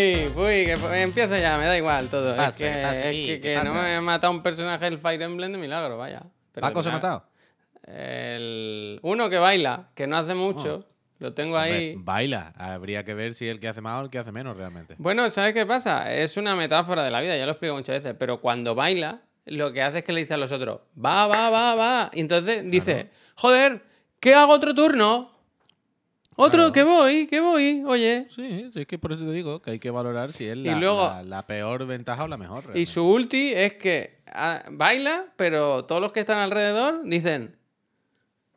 Uy, uy, que empieza ya, me da igual todo. es que, ¿Qué pasa es que, ¿Qué que no me ha matado un personaje del Fire Emblem de milagro, vaya. Pero ¿Paco se ha matado? El... Uno que baila, que no hace mucho, lo tengo Hombre, ahí. baila. Habría que ver si el que hace más o el que hace menos realmente. Bueno, ¿sabes qué pasa? Es una metáfora de la vida, ya lo explico muchas veces, pero cuando baila, lo que hace es que le dice a los otros, va, va, va, va. Y entonces dice, joder, ¿qué hago otro turno? Otro, Claro. que voy, que voy, oye. Sí, sí, es que por eso te digo que hay que valorar si es la, luego- la- la peor ventaja o la mejor. Y su ulti es que ah, baila, pero todos los que están alrededor dicen,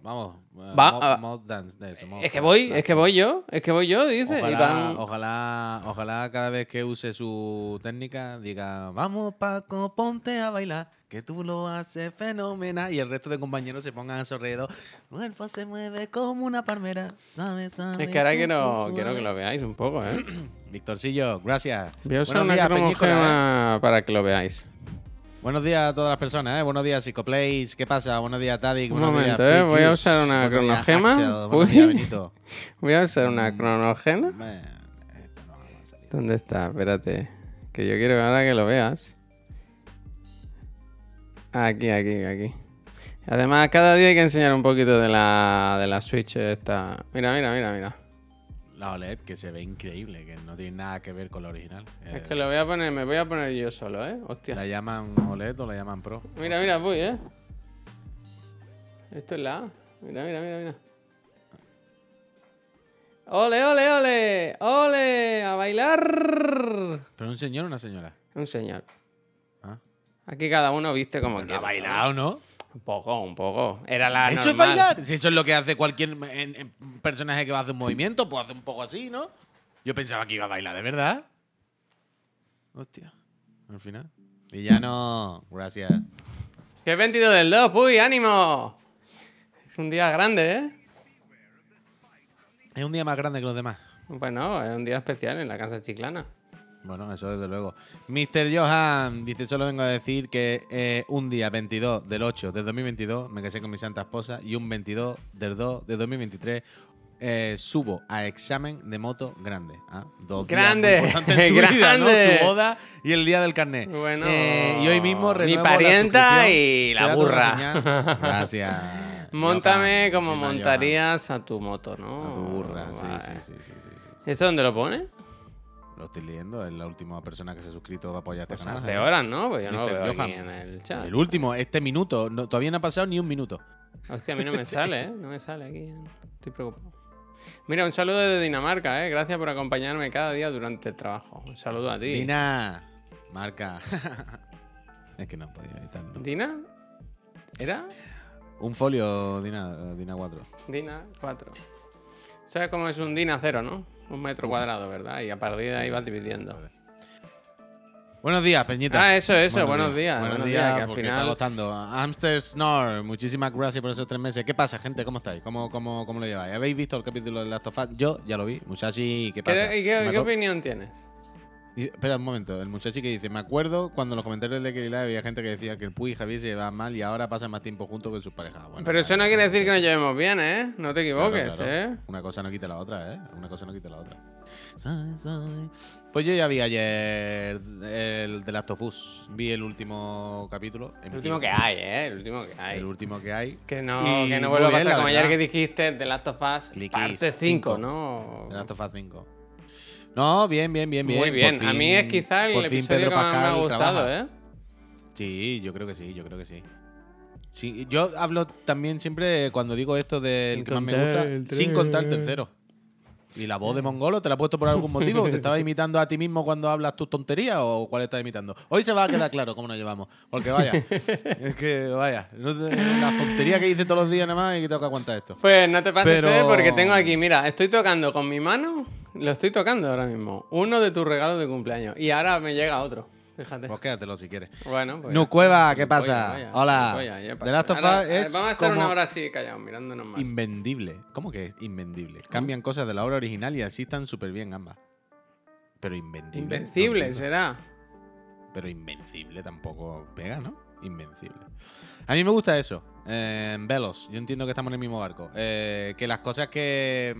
Vamos, eh, Va, mod, ah, mod dance de eso, mod es que voy, es que voy yo, es que voy yo, dice. y Ojalá, van- ojalá, ojalá cada vez que use su técnica diga, vamos Paco, ponte a bailar, que tú lo haces fenomenal. Y el resto de compañeros se pongan a su alrededor. Cuerpo se mueve como una palmera, sabe, sabe. Es que ahora quiero, quiero que suave". lo veáis un poco, ¿eh? Victorcillo, gracias. Voy a usar una ¿eh? cromogema para que lo veáis. Buenos días a todas las personas, ¿eh? Buenos días, Psicoplays. ¿Qué pasa? Buenos días, Tadic. Un Buenos momento, días, ¿eh? Voy a usar una Buenos días, cronogema. Días. Voy a usar Mm. una cronogena. Bueno, esto no va a salir. ¿Dónde está? Espérate. Que yo quiero ahora que lo veas. Aquí, aquí, aquí. Además, cada día hay que enseñar un poquito de la, de la Switch esta. Mira, mira, mira, mira. La OLED que se ve increíble, que no tiene nada que ver con la original. Es Eh, que lo voy a poner, me voy a poner yo solo, ¿eh? Hostia. ¿La llaman OLED o la llaman Pro? Mira, mira, voy, ¿eh? Esto es la A. Mira, mira, mira, mira. ¡Ole, ole, ole! ¡Ole! ¡A bailar! ¿Pero un señor o una señora? Un señor. Aquí cada uno viste como ¿Ha quiere. bailado, no? Un poco, un poco. Era la ¿Eso es bailar? Si eso es lo que hace cualquier en- en personaje que va a hacer un movimiento, pues hace un poco así, ¿no? Yo pensaba que iba a bailar, ¿de verdad? Hostia. Al final. Villano, gracias. Es 22 del 2, uy, ánimo. Es un día grande, ¿eh? Es un día más grande que los demás. Bueno, es un día especial en la casa chiclana. Bueno, eso desde luego. Mr. Johan dice, solo vengo a decir que eh, un día 22 del 8 del 2022 me casé con mi santa esposa y un 22 del 2 de 2023 eh, subo a examen de moto grande. Ah, dos días muy Grande, importantes en su vida, ¿no? grande. Su boda y el día del carnet. Bueno, Eh, y hoy mismo mi la parienta y la burra. Gracias. Móntame como montarías a tu moto, A ¿no? tu burra, sí, sí, sí, sí, sí. ¿Eso dónde lo pone? Lo estoy leyendo, es la última persona que se ha suscrito a apoyar este Pues hace horas, ¿no? Pues yo no lo Mr. veo aquí Johan. en el chat. El último, este minuto, no- todavía no ha pasado ni un minuto. Hostia, a mí no me sale, ¿eh? No me sale aquí. Estoy preocupado. Mira, un saludo desde Dinamarca, ¿eh? Gracias por acompañarme cada día durante el trabajo. Un saludo a ti. Dina, marca. es que no podía editarlo. ¿Dina? ¿Era? Un folio, Dina, Dina 4. Dina 4. ¿Sabes cómo es un Dina 0, no? Un metro cuadrado, ¿verdad? Y a partir de ahí vas dividiendo. Buenos días, Peñita. Ah, eso, eso, buenos días, Buenos, buenos días, días, que al final- está costando. Amster Snore, muchísimas gracias por esos tres meses. ¿Qué pasa, gente? ¿Cómo estáis? ¿Cómo, cómo, cómo lo lleváis? ¿Habéis visto el capítulo de Last of Us? Yo ya lo vi. Musashi, ¿qué ¿Qué, pasa? y qué- qué acu- opinión tienes? Y- espera un momento, el muchacho que dice, me acuerdo cuando en los comentarios de Live había gente que decía que el Puy y Javier se llevaban mal y ahora pasan más tiempo juntos que sus parejas. Bueno, Pero eso no quiere decir que nos llevemos bien, ¿eh? No te equivoques, claro. ¿eh? Una cosa no quita la otra, ¿eh? Una cosa no quita la otra. Pues yo ya vi ayer el de Last of Us. Vi el último capítulo. El último que hay, ¿eh? El último que hay. El último que hay. Que no, Y que no vuelva a pasar como ayer que dijiste The Last of Us parte 5, cinco. ¿no? De Last of Us 5. No, bien, bien, bien, bien. Muy bien. a mí es quizá el episodio Pedro que más me ha Pascal gustado, trabaja. ¿eh? Sí, yo creo que sí, yo creo que sí. Sí, yo hablo también siempre cuando digo esto del Sin que más me gusta, el sin contar el tercero. Y la voz de Mongolo, ¿te la he puesto por algún motivo? ¿Te estabas imitando a ti mismo cuando hablas tus tonterías o cuál estás imitando? Hoy se va a quedar claro cómo nos llevamos. Porque vaya, es que vaya, no te- las tonterías que dice todos los días nada más y que tengo que aguantar esto. Pues no te pases, Pero- ¿eh? Porque tengo aquí, mira, estoy tocando con mi mano, lo estoy tocando ahora mismo, uno de tus regalos de cumpleaños. Y ahora me llega otro, fíjate. Pues quédatelo si quieres. Bueno, pues. Nu ya. Cueva, ¿qué pasa? vaya, Hola. gilipollas, ya The. Last of Us eh, es Vamos a estar como- una hora así callados, mirándonos mal. Invendible. ¿Cómo que es invendible? Cambian cosas de la obra original y así están súper bien ambas. Pero invendible. Invencible, no será. Pero invencible tampoco pega, ¿no? Invencible. A mí me gusta eso. Eh, Velos, yo entiendo que estamos en el mismo barco. Eh, que las cosas que.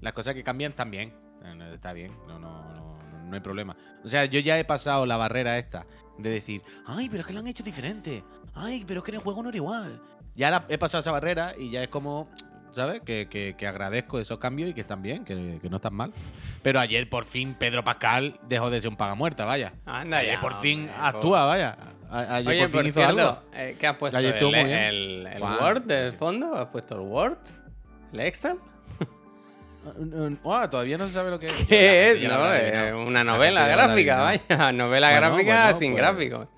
Las cosas que cambian están bien. No, Está bien, no, no, no, no hay problema. O sea, yo ya he pasado la barrera esta de decir, ay, pero es que lo han hecho diferente. Ay, pero es que en el juego no era igual. Ya la- he pasado esa barrera y ya es como, ¿sabes? Que, que- que agradezco esos cambios y que están bien, que, que no están mal. Pero ayer por fin Pedro Pascal dejó de ser un pagamuerta, vaya. Anda Ayer ya, por fin actúa, vaya. A- Ayer Oye, por fin por hizo cierto, algo. eh, ¿qué has puesto? ¿El, Word del fondo? ¿Has puesto el Word? ¿El Excel? Ah, todavía no se sabe lo que es. ¿Qué es? No, eh, una La novela gráfica, vaya. Novela Bueno, gráfica bueno, sin pues, gráficos.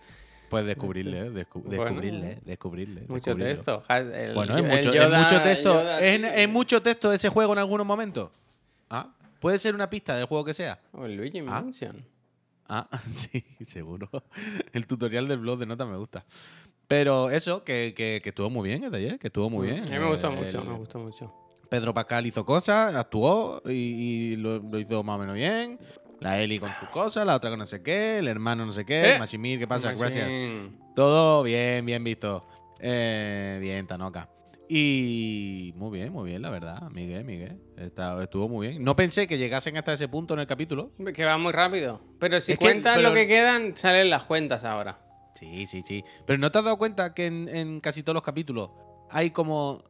Pues descubrirle, eh, descu- Bueno. descubrirle, descubrirle. Mucho texto. El- Bueno, es mucho, es Yoda- mucho el texto. Yoda, ¿Es, es mucho texto ese juego en algunos momentos? Ah, puede ser una pista del juego que sea. O el Luigi Ah. Mansion. Ah, sí, seguro. El tutorial del blog de nota me gusta. Pero eso, que, que, que estuvo muy bien el de ayer, que estuvo muy bien. A mí me gustó Eh, mucho, el- me gustó mucho. Pedro Pascal hizo cosas, actuó y, y lo, lo hizo más o menos bien. La Eli con sus cosas, la otra con no sé qué, el hermano no sé qué, Eh, Machimir, ¿qué pasa? Gracias. Todo bien, bien visto. Eh, bien, Tanoka. Y muy bien, muy bien, la verdad, Miguel, Miguel. Está- estuvo muy bien. No pensé que llegasen hasta ese punto en el capítulo. Que va muy rápido. Pero si Es que- cuentas pero- lo que quedan, salen las cuentas ahora. Sí, sí, sí. Pero ¿no te has dado cuenta que en, en casi todos los capítulos hay como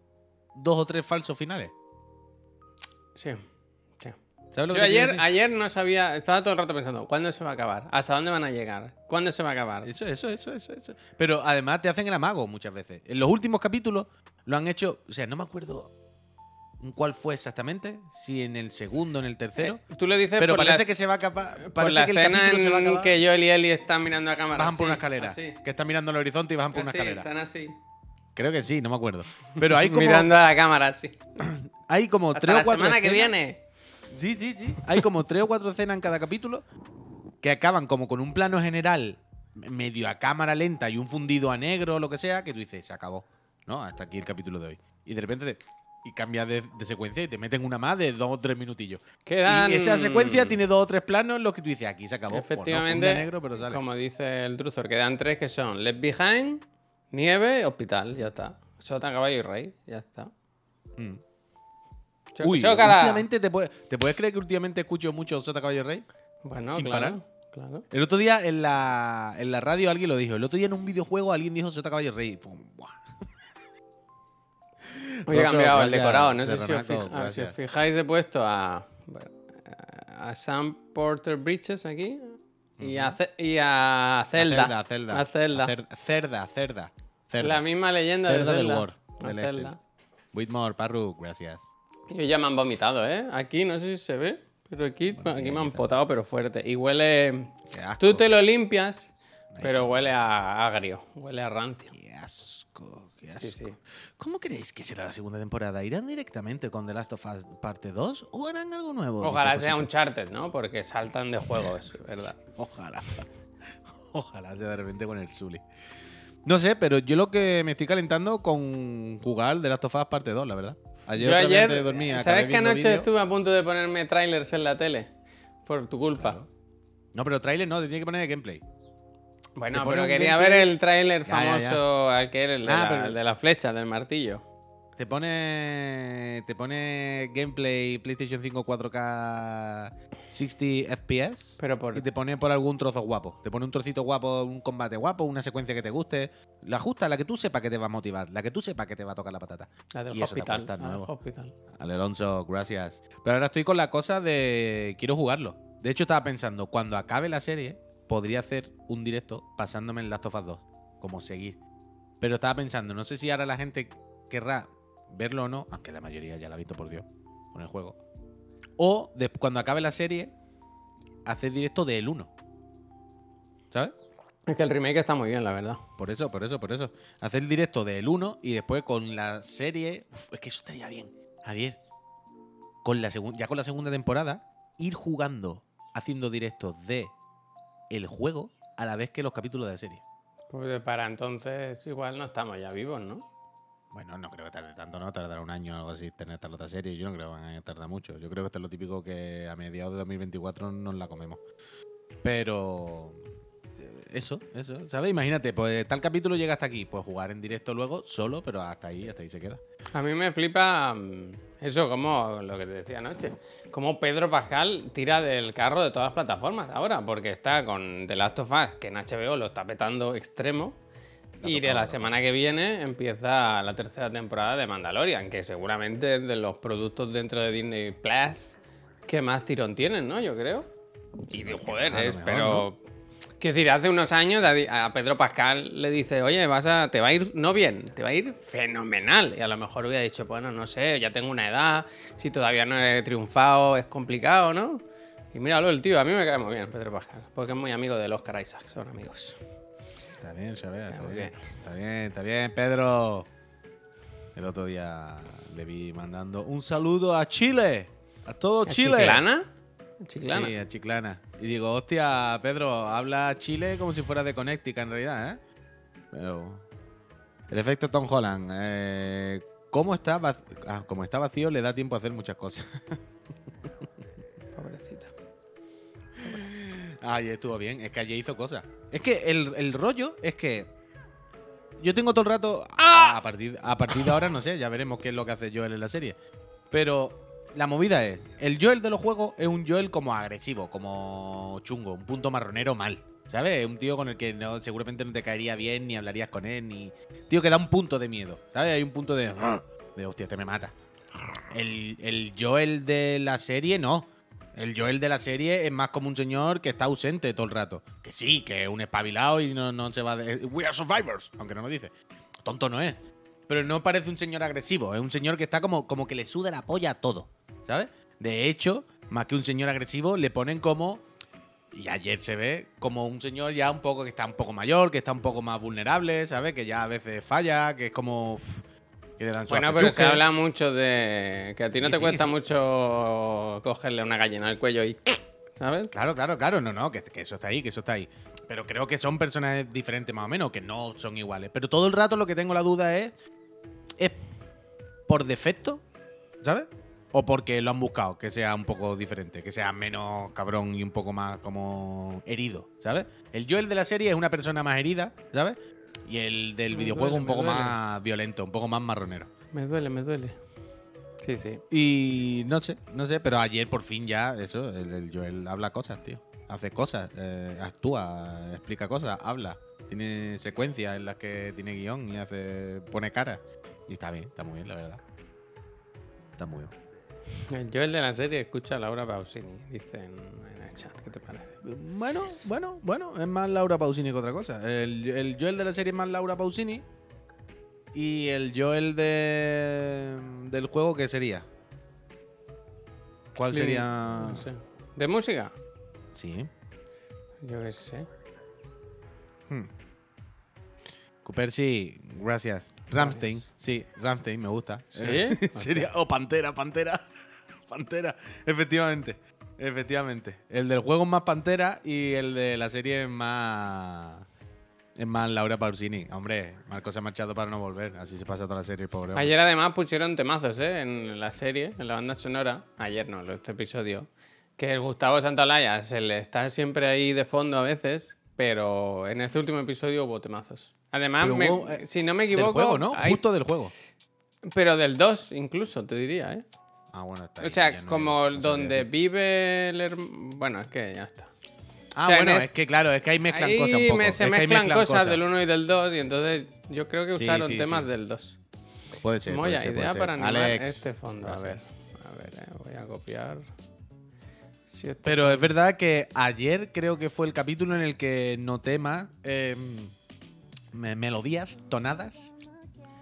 dos o tres falsos finales? Sí. sí. ¿Sabes lo Yo que te quiero ayer, ayer no sabía, estaba todo el rato pensando, ¿cuándo se va a acabar? ¿Hasta dónde van a llegar? ¿Cuándo se va a acabar? Eso, eso, eso, eso, eso. Pero además te hacen el amago muchas veces. En los últimos capítulos lo han hecho, o sea, no me acuerdo en cuál fue exactamente, si en el segundo, en el tercero. Eh, Tú lo dices pero por parece la, que se va a acabar. por la que el escena capítulo se va a en acabar. que Joel y Ellie están mirando a cámara. Bajan por una escalera. así. Que están mirando al horizonte y bajan por una escalera. están así. Creo que sí, no me acuerdo. Pero hay como, Mirando a la cámara, así. hay como Hasta tres la o cuatro semana que viene. Sí, sí, sí. Hay como tres o cuatro escenas en cada capítulo que acaban como con un plano general medio a cámara lenta y un fundido a negro o lo que sea, que tú dices, se acabó. ¿No? Hasta aquí el capítulo de hoy. Y de repente te- y cambias de, de secuencia y te meten una más de dos o tres minutillos. Quedan... Y esa secuencia tiene dos o tres planos en los que tú dices, aquí se acabó. Pues no Efectivamente, a negro, pero sale. como dice el Druzor, quedan tres que son Left Behind, Nieve, Hospital, ya está. Sota, Caballo y Rey, ya está. Mm. Uy, últimamente te, puedes- ¿te puedes creer que últimamente escucho mucho Sota Caballo Rey? Bueno, sin claro, parar. claro. El otro día en la, en la radio alguien lo dijo. El otro día en un videojuego alguien dijo Sota Caballo Rey. Como, "Buah". Hoy he cambiado el decorado. No sé si os, fija- ah, si os gracias. fijáis, he puesto a, a Sam Porter Bridges aquí y, a, y a Zelda. A Zelda. A Zelda. A Cer- Cerda, Cerda. Cerda. La misma leyenda Cerda de del Zelda. War, A del Zelda. Whitmore, Parru, gracias. Ellos ya me han vomitado, ¿eh? Aquí no sé si se ve, pero aquí, aquí me han potado, pero fuerte. Y huele. Tú te lo limpias, pero huele a agrio, huele a rancio. Qué asco, qué asco. Sí, sí. ¿Cómo creéis que será la segunda temporada? ¿Irán directamente con The Last of Us parte 2 o harán algo nuevo? Ojalá sea un charter, ¿no? Porque saltan de juegos, ¿verdad? Ojalá. Ojalá sea de repente con el Zully. No sé, pero yo lo que me estoy calentando con jugar The Last of Us parte 2, la verdad. Ayer, Yo ayer, de dormir, ¿sabes que anoche estuve a punto de ponerme trailers en la tele? Por tu culpa. No, pero trailer no, te tiene que poner gameplay. Bueno, pero quería gameplay. ver el tráiler Ya, ya, ya. famoso al que era el de, Ah, la, pero- el de la flecha, del martillo. Te pone. Te pone gameplay PlayStation 5 4K 60 FPS. Pero por. Y te pone por algún trozo guapo. Te pone un trocito guapo, un combate guapo, una secuencia que te guste. La justa, la que tú sepas que te va a motivar, la que tú sepas que te va a tocar la patata. La del y eso te hospital. aporta la del nuevo. hospital. Al Alonso, gracias. Pero ahora estoy con la cosa de. Quiero jugarlo. De hecho, estaba pensando, cuando acabe la serie, podría hacer un directo pasándome en Last of Us 2. Como seguir. Pero estaba pensando, no sé si ahora la gente querrá verlo o no, aunque la mayoría ya la ha visto por Dios, con el juego. O de- cuando acabe la serie, hacer directo del 1. ¿Sabes? Es que el remake está muy bien, la verdad. Por eso, por eso, por eso. Hacer el directo del 1 y después con la serie. Uf, es que eso estaría bien. Javier. Con la ya con la segunda temporada, ir jugando, haciendo directos de el juego a la vez que los capítulos de la serie. Pues para entonces igual no estamos ya vivos, ¿no? Bueno, no creo que tarde tanto, ¿no? Tardará un año o algo así tener esta otra serie. Yo no creo que van a tardar mucho. Yo creo que esto es lo típico que a mediados de 2024 nos la comemos. Pero eso, eso, ¿sabes? Imagínate, pues tal capítulo llega hasta aquí, pues jugar en directo luego, solo, pero hasta ahí, hasta ahí se queda. A mí me flipa mm, eso, como lo que te decía anoche. Como Pedro Pascal tira del carro de todas las plataformas ahora, porque está con The Last of Us, que en HBO lo está petando extremo. Y de la semana que viene empieza la tercera temporada de Mandalorian, que seguramente es de los productos dentro de Disney Plus que más tirón tienen, ¿no? Yo creo. Y digo, joder, es, pero. Quiero decir, hace unos años a a Pedro Pascal le dice, oye, vas a, te va a ir no bien, te va a ir fenomenal. Y a lo mejor hubiera dicho, bueno, no sé, ya tengo una edad, si todavía no he triunfado, es complicado, ¿no? Y míralo, el tío, a mí me cae muy bien Pedro Pascal, porque es muy amigo del Oscar Isaac, son amigos. Está bien, Xavier, está bien. bien. Está bien, está bien, Pedro. El otro día le vi mandando un saludo a Chile, a todo ¿A Chile. ¿Chiclana? ¿A Chiclana? Sí, a Chiclana. Y digo, hostia, Pedro, habla Chile como si fuera de Connecticut en realidad, ¿eh? Pero. El efecto Tom Holland. Eh, ¿Cómo está, ah, como está vacío, le da tiempo a hacer muchas cosas. Pobrecita. Ay, estuvo bien. Es que ayer hizo cosas. Es que el, el rollo es que. Yo tengo todo el rato. A, partir, a partir de ahora, no sé, ya veremos qué es lo que hace Joel en la serie. Pero la movida es: el Joel de los juegos es un Joel como agresivo, como chungo, un punto marronero mal. ¿Sabes? Es un tío con el que no, seguramente no te caería bien, ni hablarías con él, ni. Tío que da un punto de miedo. ¿Sabes? Hay un punto de. De hostia, te me mata. El, el Joel de la serie no. El Joel de la serie es más como un señor que está ausente todo el rato. Que sí, que es un espabilado y no, no se va de. We are survivors, aunque no lo dice. Tonto no es. Pero no parece un señor agresivo. Es un señor que está como, como que le suda la polla a todo. ¿Sabes? De hecho, más que un señor agresivo, le ponen como. Y ayer se ve como un señor ya un poco que está un poco mayor, que está un poco más vulnerable, ¿sabes? Que ya a veces falla, que es como. Que le dan su Bueno, pero se habla mucho de que a ti no Sí, te sí, cuesta sí. mucho cogerle una gallina al cuello y. ¿Sabes? Claro, claro, claro. No, no, que, que eso está ahí, que eso está ahí. Pero creo que son personajes diferentes más o menos, que no son iguales. Pero todo el rato lo que tengo la duda es. ¿Es por defecto? ¿Sabes? O porque lo han buscado, que sea un poco diferente, que sea menos cabrón y un poco más como herido, ¿sabes? El Joel de la serie es una persona más herida, ¿sabes? Y el del Me videojuego duele, un poco más violento, un poco más marronero. Me duele, me duele. Sí, sí. Y no sé, no sé, pero ayer por fin ya, eso, el, el Joel habla cosas, tío. Hace cosas, eh, actúa, explica cosas, habla. Tiene secuencias en las que tiene guion y hace pone cara. Y está bien, está muy bien, la verdad. Está muy bien. El Joel de la serie escucha a Laura Pausini, dicen en el chat. ¿Qué te parece? Bueno, bueno, bueno, es más Laura Pausini que otra cosa. El, el Joel de la serie es más Laura Pausini. Y el Joel de, del juego, ¿qué sería? ¿Cuál sería? No sé. ¿De música? Sí. Yo qué sé. Cooper, sí, gracias. Ramstein, sí, Ramstein, me gusta. ¿Sí? Eh, Sería, o Pantera, Pantera. Pantera, efectivamente. Efectivamente. El del juego es más Pantera y el de la serie es más. Es más Laura Pausini. Hombre, Marco se ha marchado para no volver. Así se pasa toda la serie, pobre. hombre. Ayer además pusieron temazos, ¿eh? En la serie, en la banda sonora. Ayer no, este episodio. Que el Gustavo Santaolalla se le está siempre ahí de fondo a veces, pero en este último episodio hubo temazos. Además, me- hubo, eh, si no me Del equivoco, juego, ¿no? hay- Justo del juego. pero del 2 incluso, te diría, ¿eh? Ah, bueno, está O ahí, sea, ya no- como no donde vive el herm- Bueno, es que ya está. Ah, o sea, bueno, es que claro, es que ahí mezclan Ahí cosas un poco. es se mezclan cosas cosas. del 1 y del 2 y entonces yo creo que usaron sí, temas sí. del 2. Puede ser. puede Moya, puede idea ser. para animar Alex, este fondo. A ver, a ver, eh, voy a copiar. Si este- Pero es verdad que ayer creo que fue el capítulo en el que noté más eh, me- melodías, tonadas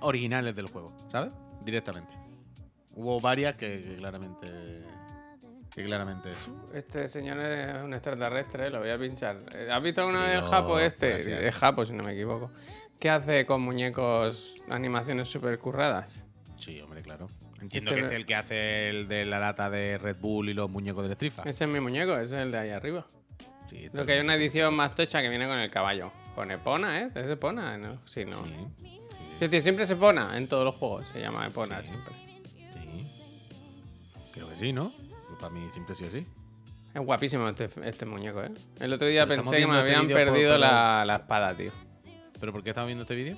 originales del juego, ¿sabes? Directamente. Hubo varias que, que claramente. Que claramente. Este señor es un extraterrestre, lo voy a pinchar. Eh, ¿Has visto alguna Sí, vez no, Japo este? gracias. Es Japo, si no me equivoco. ¿Qué hace con muñecos animaciones super curradas? Sí, hombre, claro. Entiendo Este que este es el que hace el de la lata de Red Bull y los muñecos del Strifa. Ese es mi muñeco, ese es el de ahí arriba. Sí, Lo que hay una edición más tocha que viene con el caballo. Con Epona, ¿eh? ¿Es Epona? ¿no? Sí, no. Sí, Es decir, siempre se Epona en todos los juegos. Se llama Epona Sí. siempre. Sí. Creo que sí, ¿no? Para mí siempre ha sido así. Es guapísimo este, este muñeco, ¿eh? El otro día estamos pensé que me este habían perdido por- la, la espada, tío. ¿Pero por qué estás viendo este vídeo?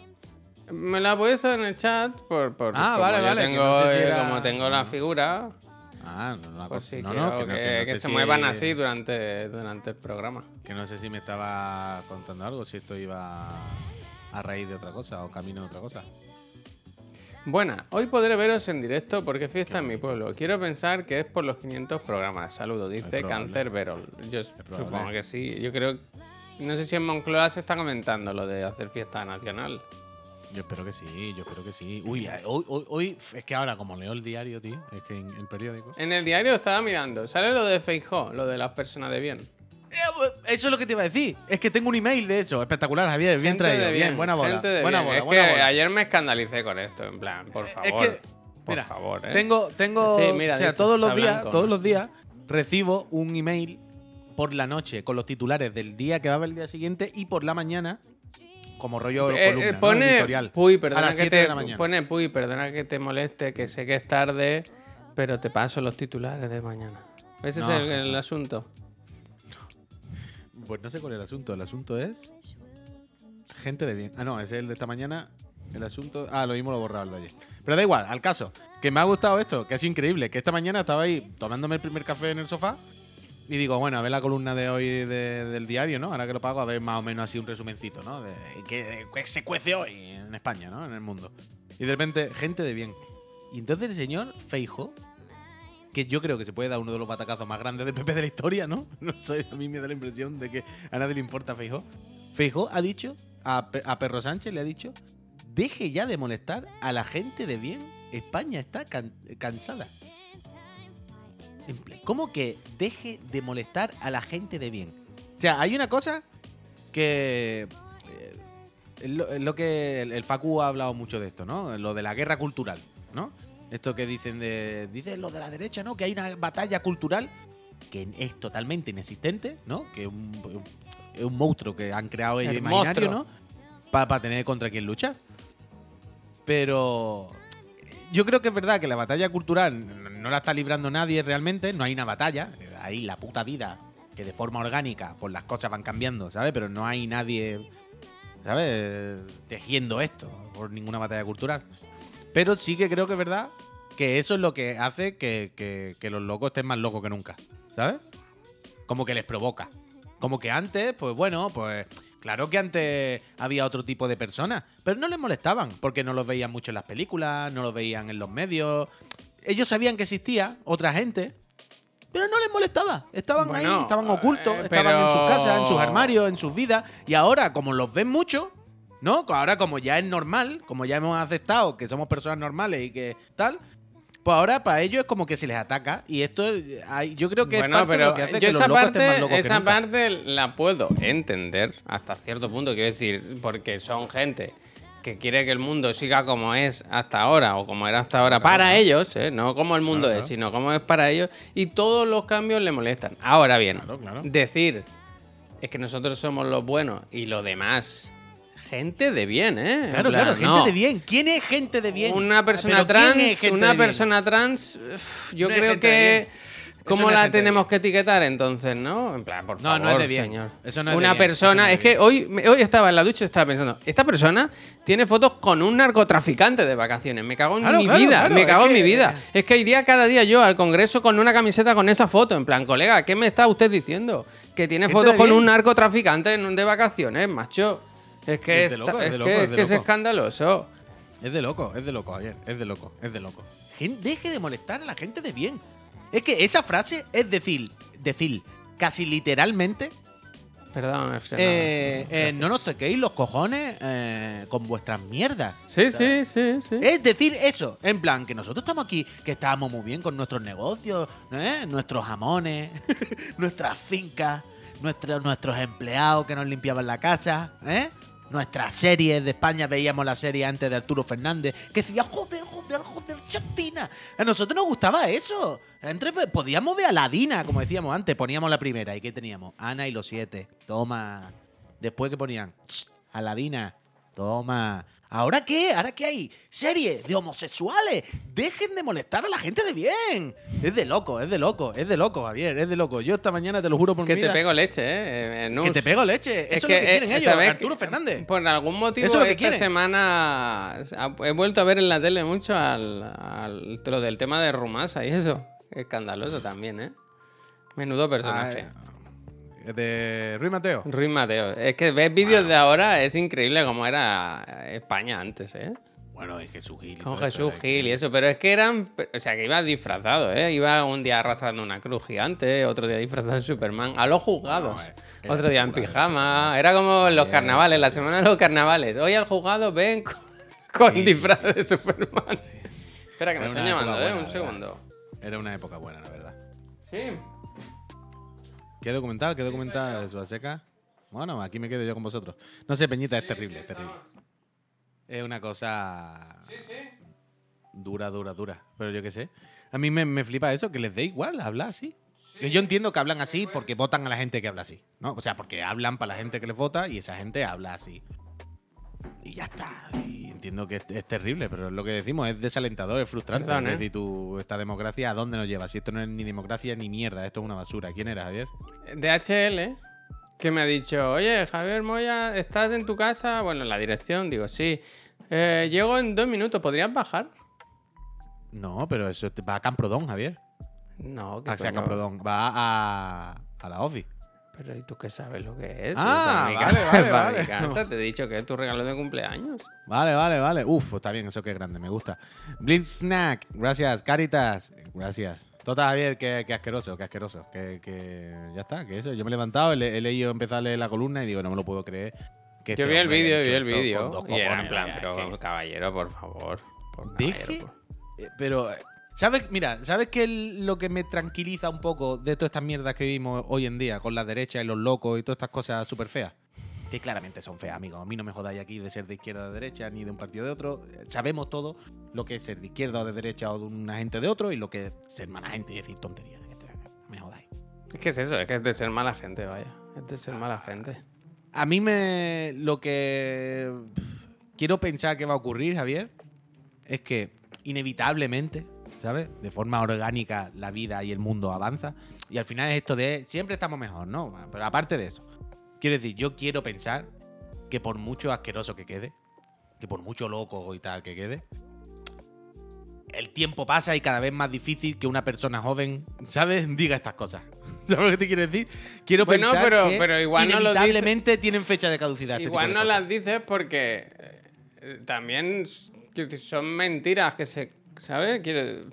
Me la he puesto en el chat por, por Ah, como vale, yo vale, Tengo, no sé si era- Como tengo la Ah. figura, Ah, no, no, pues sí, no, quiero no, que, no- que se muevan así durante, durante el programa. Que no sé si me estaba contando algo, si esto iba a raíz de otra cosa o camino de otra cosa. Buena, hoy podré veros en directo porque es fiesta en mi pueblo. Quiero pensar que es por los 500 programas. Saludos, dice. Cáncer Verol. Yo supongo que sí. Yo creo. No sé si en Moncloa se está comentando lo de hacer fiesta nacional. Yo espero que sí, yo espero que sí. Uy, hoy, hoy, hoy- es que ahora como leo el diario, tío, es que en el periódico... En el diario estaba mirando. Sale lo de Feijó, lo de las personas de bien. Eso es lo que te iba a decir. Es que tengo un email de eso. Espectacular, Javier. Bien Gente traído. de Bien, buena bola. gente de buena bien. bola, es buena que bola. ayer me escandalicé con esto. En plan, por Es favor. que, por mira, favor, ¿eh? Tengo, tengo, Sí, mira, o sea, dice, todos los días, blanco, todos los días recibo un email por la noche con los titulares del día que va a haber el día siguiente y por la mañana como rollo Eh, columna, eh, ¿no? pone, editorial. Puy, a perdona las que 7 te, de la mañana. pone, Puy, perdona que te moleste, que sé que es tarde, pero te paso los titulares de mañana. Ese No. es el, el asunto. Pues no sé cuál es el asunto. El asunto es gente de bien. Ah, no, es el de esta mañana. El asunto. Ah, lo mismo lo borrado el de ayer. Pero da igual, al caso. Que me ha gustado esto, que es increíble. Que esta mañana estaba ahí tomándome el primer café en el sofá. Y digo, bueno, a ver la columna de hoy de- del diario, ¿no? Ahora que lo pago, a ver más o menos así un resumencito, ¿no? De qué qué se cuece hoy en España, ¿no? En el mundo. Y de repente, gente de bien. Y entonces el señor Feijo, que yo creo que se puede dar uno de los batacazos más grandes de PP de la historia, ¿no? A mí me da la impresión de que a nadie le importa Feijo. Feijo ha dicho, a, Pe- a Perro Sánchez le ha dicho, deje ya de molestar a la gente de bien. España está can- cansada. ¿Cómo que deje de molestar a la gente de bien? O sea, hay una cosa que... eh, lo, lo que el, el Facu ha hablado mucho de esto, ¿no? Lo de la guerra cultural, ¿no? Esto que dicen de... Dicen lo de la derecha, ¿no? Que hay una batalla cultural que es totalmente inexistente, ¿no? Que es un, es un monstruo que han creado ellos El imaginario, monstruo. ¿no? Para tener contra quién luchar. Pero yo creo que es verdad que la batalla cultural no la está librando nadie realmente, no hay una batalla, hay la puta vida que de forma orgánica pues las cosas van cambiando, ¿sabes? Pero no hay nadie, ¿sabes? Tejiendo esto por ninguna batalla cultural. Pero sí que creo que es verdad que eso es lo que hace que, que- que los locos estén más locos que nunca, ¿sabes? Como que les provoca. Como que antes, pues bueno, pues claro que antes había otro tipo de personas, pero no les molestaban, porque no los veían mucho en las películas, no los veían en los medios. Ellos sabían que existía otra gente, pero no les molestaba. Estaban Bueno, ahí, estaban ocultos, eh, estaban en sus casas, en sus armarios, en sus vidas, y ahora, como los ven mucho, ¿no? Ahora, como ya es normal, como ya hemos aceptado que somos personas normales y que tal. Pues ahora para ellos es como que se les ataca y esto yo creo que bueno, es parte de pero lo que hace yo que los esa locos estén más parte, locos que esa nunca. parte la puedo entender hasta cierto punto, quiero decir, porque son gente que quiere que el mundo siga como es hasta ahora o como era hasta ahora para ellos, ¿eh? no como el mundo Claro, es, sino como es para ellos y todos los cambios le molestan. Ahora bien, decir es que nosotros somos los buenos y lo demás gente de bien, ¿eh? Claro, plan, claro, gente no. de bien. ¿Quién es gente de bien? Una persona ¿Pero quién es trans, una de persona trans, uf, yo No creo de que ¿cómo no la de tenemos que etiquetar entonces, no? En plan, por No, favor, no es de bien. señor. Eso no es de una bien. persona, Eso no es es de que hoy hoy estaba en la ducha y estaba pensando, esta persona tiene fotos con un narcotraficante de vacaciones. Me cago en Claro, mi claro, vida, claro, me es cago en que- mi vida. Es que iría cada día yo al Congreso con una camiseta con esa foto, en plan, colega, ¿qué me está usted diciendo? Que tiene fotos de con bien. un narcotraficante de vacaciones, macho. Es que Es loco, es de es loco, que- es de que es loco. escandaloso. Es de loco, es de loco, ayer. Es de loco, es de loco. Gen- Deje de molestar a la gente de bien. Es que esa frase es decir, decir casi literalmente, Perdón, FC, eh, no, eh, no nos toquéis los cojones eh, con vuestras mierdas. Sí, sí, sí, sí. Es decir, eso, en plan, que nosotros estamos aquí, que estábamos muy bien con nuestros negocios, ¿eh? nuestros jamones, nuestras fincas, nuestros, nuestros empleados que nos limpiaban la casa, ¿eh? Nuestras series de España, veíamos la serie antes de Arturo Fernández, que decía, joder, joder, joder, Chatina. A nosotros nos gustaba eso. Entre, podíamos ver a Ladina, como decíamos antes, poníamos la primera. ¿Y qué teníamos? Ana y los siete. Toma. Después que ponían, "Ch, Aladina. Toma. ¿Ahora qué? ¿Ahora qué hay? Series de homosexuales. Dejen de molestar a la gente de bien. Es de loco, es de loco, es de loco, Javier, es de loco. Yo esta mañana te lo juro por Que mi te vida, pego leche, ¿eh? eh, que te pego leche. Eso es, lo que eh, quieren ellos, ¿sabes Arturo que- Fernández. Por algún motivo es que esta quieren. semana he vuelto a ver en la tele mucho al, al- lo del tema de Rumasa y eso. Escandaloso también, ¿eh? Menudo personaje. Ah, eh, de Ruiz Mateo. Ruiz Mateo. Es que ves vídeos de ahora, es increíble cómo era España antes, ¿eh? Bueno, y Jesús Gil. y Con Jesús eh, Gil y eso, pero es que eran, o sea, que iba disfrazado, ¿eh? Iba un día arrastrando una cruz gigante, otro día disfrazado de Superman, a los juzgados, No, eh, otro día en pijama, era como en los carnavales, la semana de los carnavales. Hoy al juzgado ven con, con Sí, sí, disfraz sí, de Superman. Espera, que me están llamando, ¿eh? buena, Un segundo. Era una época buena, la verdad. Sí. ¿Qué documental? ¿Qué documental? ¿Suaseca? Bueno, aquí me quedo yo con vosotros. No sé, Peñita, es terrible, es terrible. Es una cosa Sí, sí. dura, dura, dura. Pero yo qué sé. A mí me, me flipa eso, que les dé igual hablar así. Que Yo entiendo que hablan así porque votan a la gente que habla así, ¿no? O sea, porque hablan para la gente que les vota y esa gente habla así. Y ya está. Y entiendo que es, es terrible, pero es lo que decimos, es desalentador, es frustrante. Perdón, Es ¿eh? decir, tú, esta democracia, ¿a dónde nos lleva? Si esto no es ni democracia ni mierda, esto es una basura. ¿Quién era, Javier? DHL, que me ha dicho, oye, Javier Moya, ¿estás en tu casa? Bueno, en la dirección, digo, sí. Eh, llego en dos minutos, ¿podrías bajar? No, pero eso te- va a Camprodón, Javier. No, que Ah, o sea. Camprodón. Va a, a la Office. Pero ¿y tú qué sabes lo que es? Ah, Para mi vale, vale, vale. te he dicho que es tu regalo de cumpleaños. Vale, vale, vale. Uf, está bien, eso que es grande, me gusta. Blitz Snack, gracias. Caritas, gracias. Tota Javier, que, que asqueroso, que asqueroso. Que, que ya está, que eso. Yo me he levantado, he, he leído, empezado a leer la columna y digo, no me lo puedo creer. que Yo este vi el vídeo, vi el vídeo. Y era en plan, pero caballero, por favor. por caballero, por- Eh, Pero, ¿sabes? Mira, ¿sabes qué es lo que me tranquiliza un poco de todas estas mierdas que vivimos hoy en día con la derecha y los locos y todas estas cosas súper feas? Que claramente son feas, amigos. A mí no me jodáis aquí de ser de izquierda o de derecha ni de un partido de otro. Sabemos todo lo que es ser de izquierda o de derecha o de una gente de otro y lo que es ser mala gente y decir tonterías. Me jodáis. Es que es eso, es que es de ser mala gente, vaya. Es de ser mala gente. A mí me. Lo que. Quiero pensar que va a ocurrir, Javier, es que inevitablemente, ¿sabes? De forma orgánica la vida y el mundo avanza. Y al final es esto de. Siempre estamos mejor, ¿no? Pero aparte de eso, quiero decir, yo quiero pensar que por mucho asqueroso que quede, que por mucho loco y tal que quede, el tiempo pasa y cada vez más difícil que una persona joven, ¿sabes? Diga estas cosas. ¿Sabes lo que te quiero decir? Quiero Bueno, pensar pero- que pero igual no lo inevitablemente tienen fecha de caducidad. este Igual tipo no de las dices porque eh, también son mentiras que se. ¿Sabes? Quiero,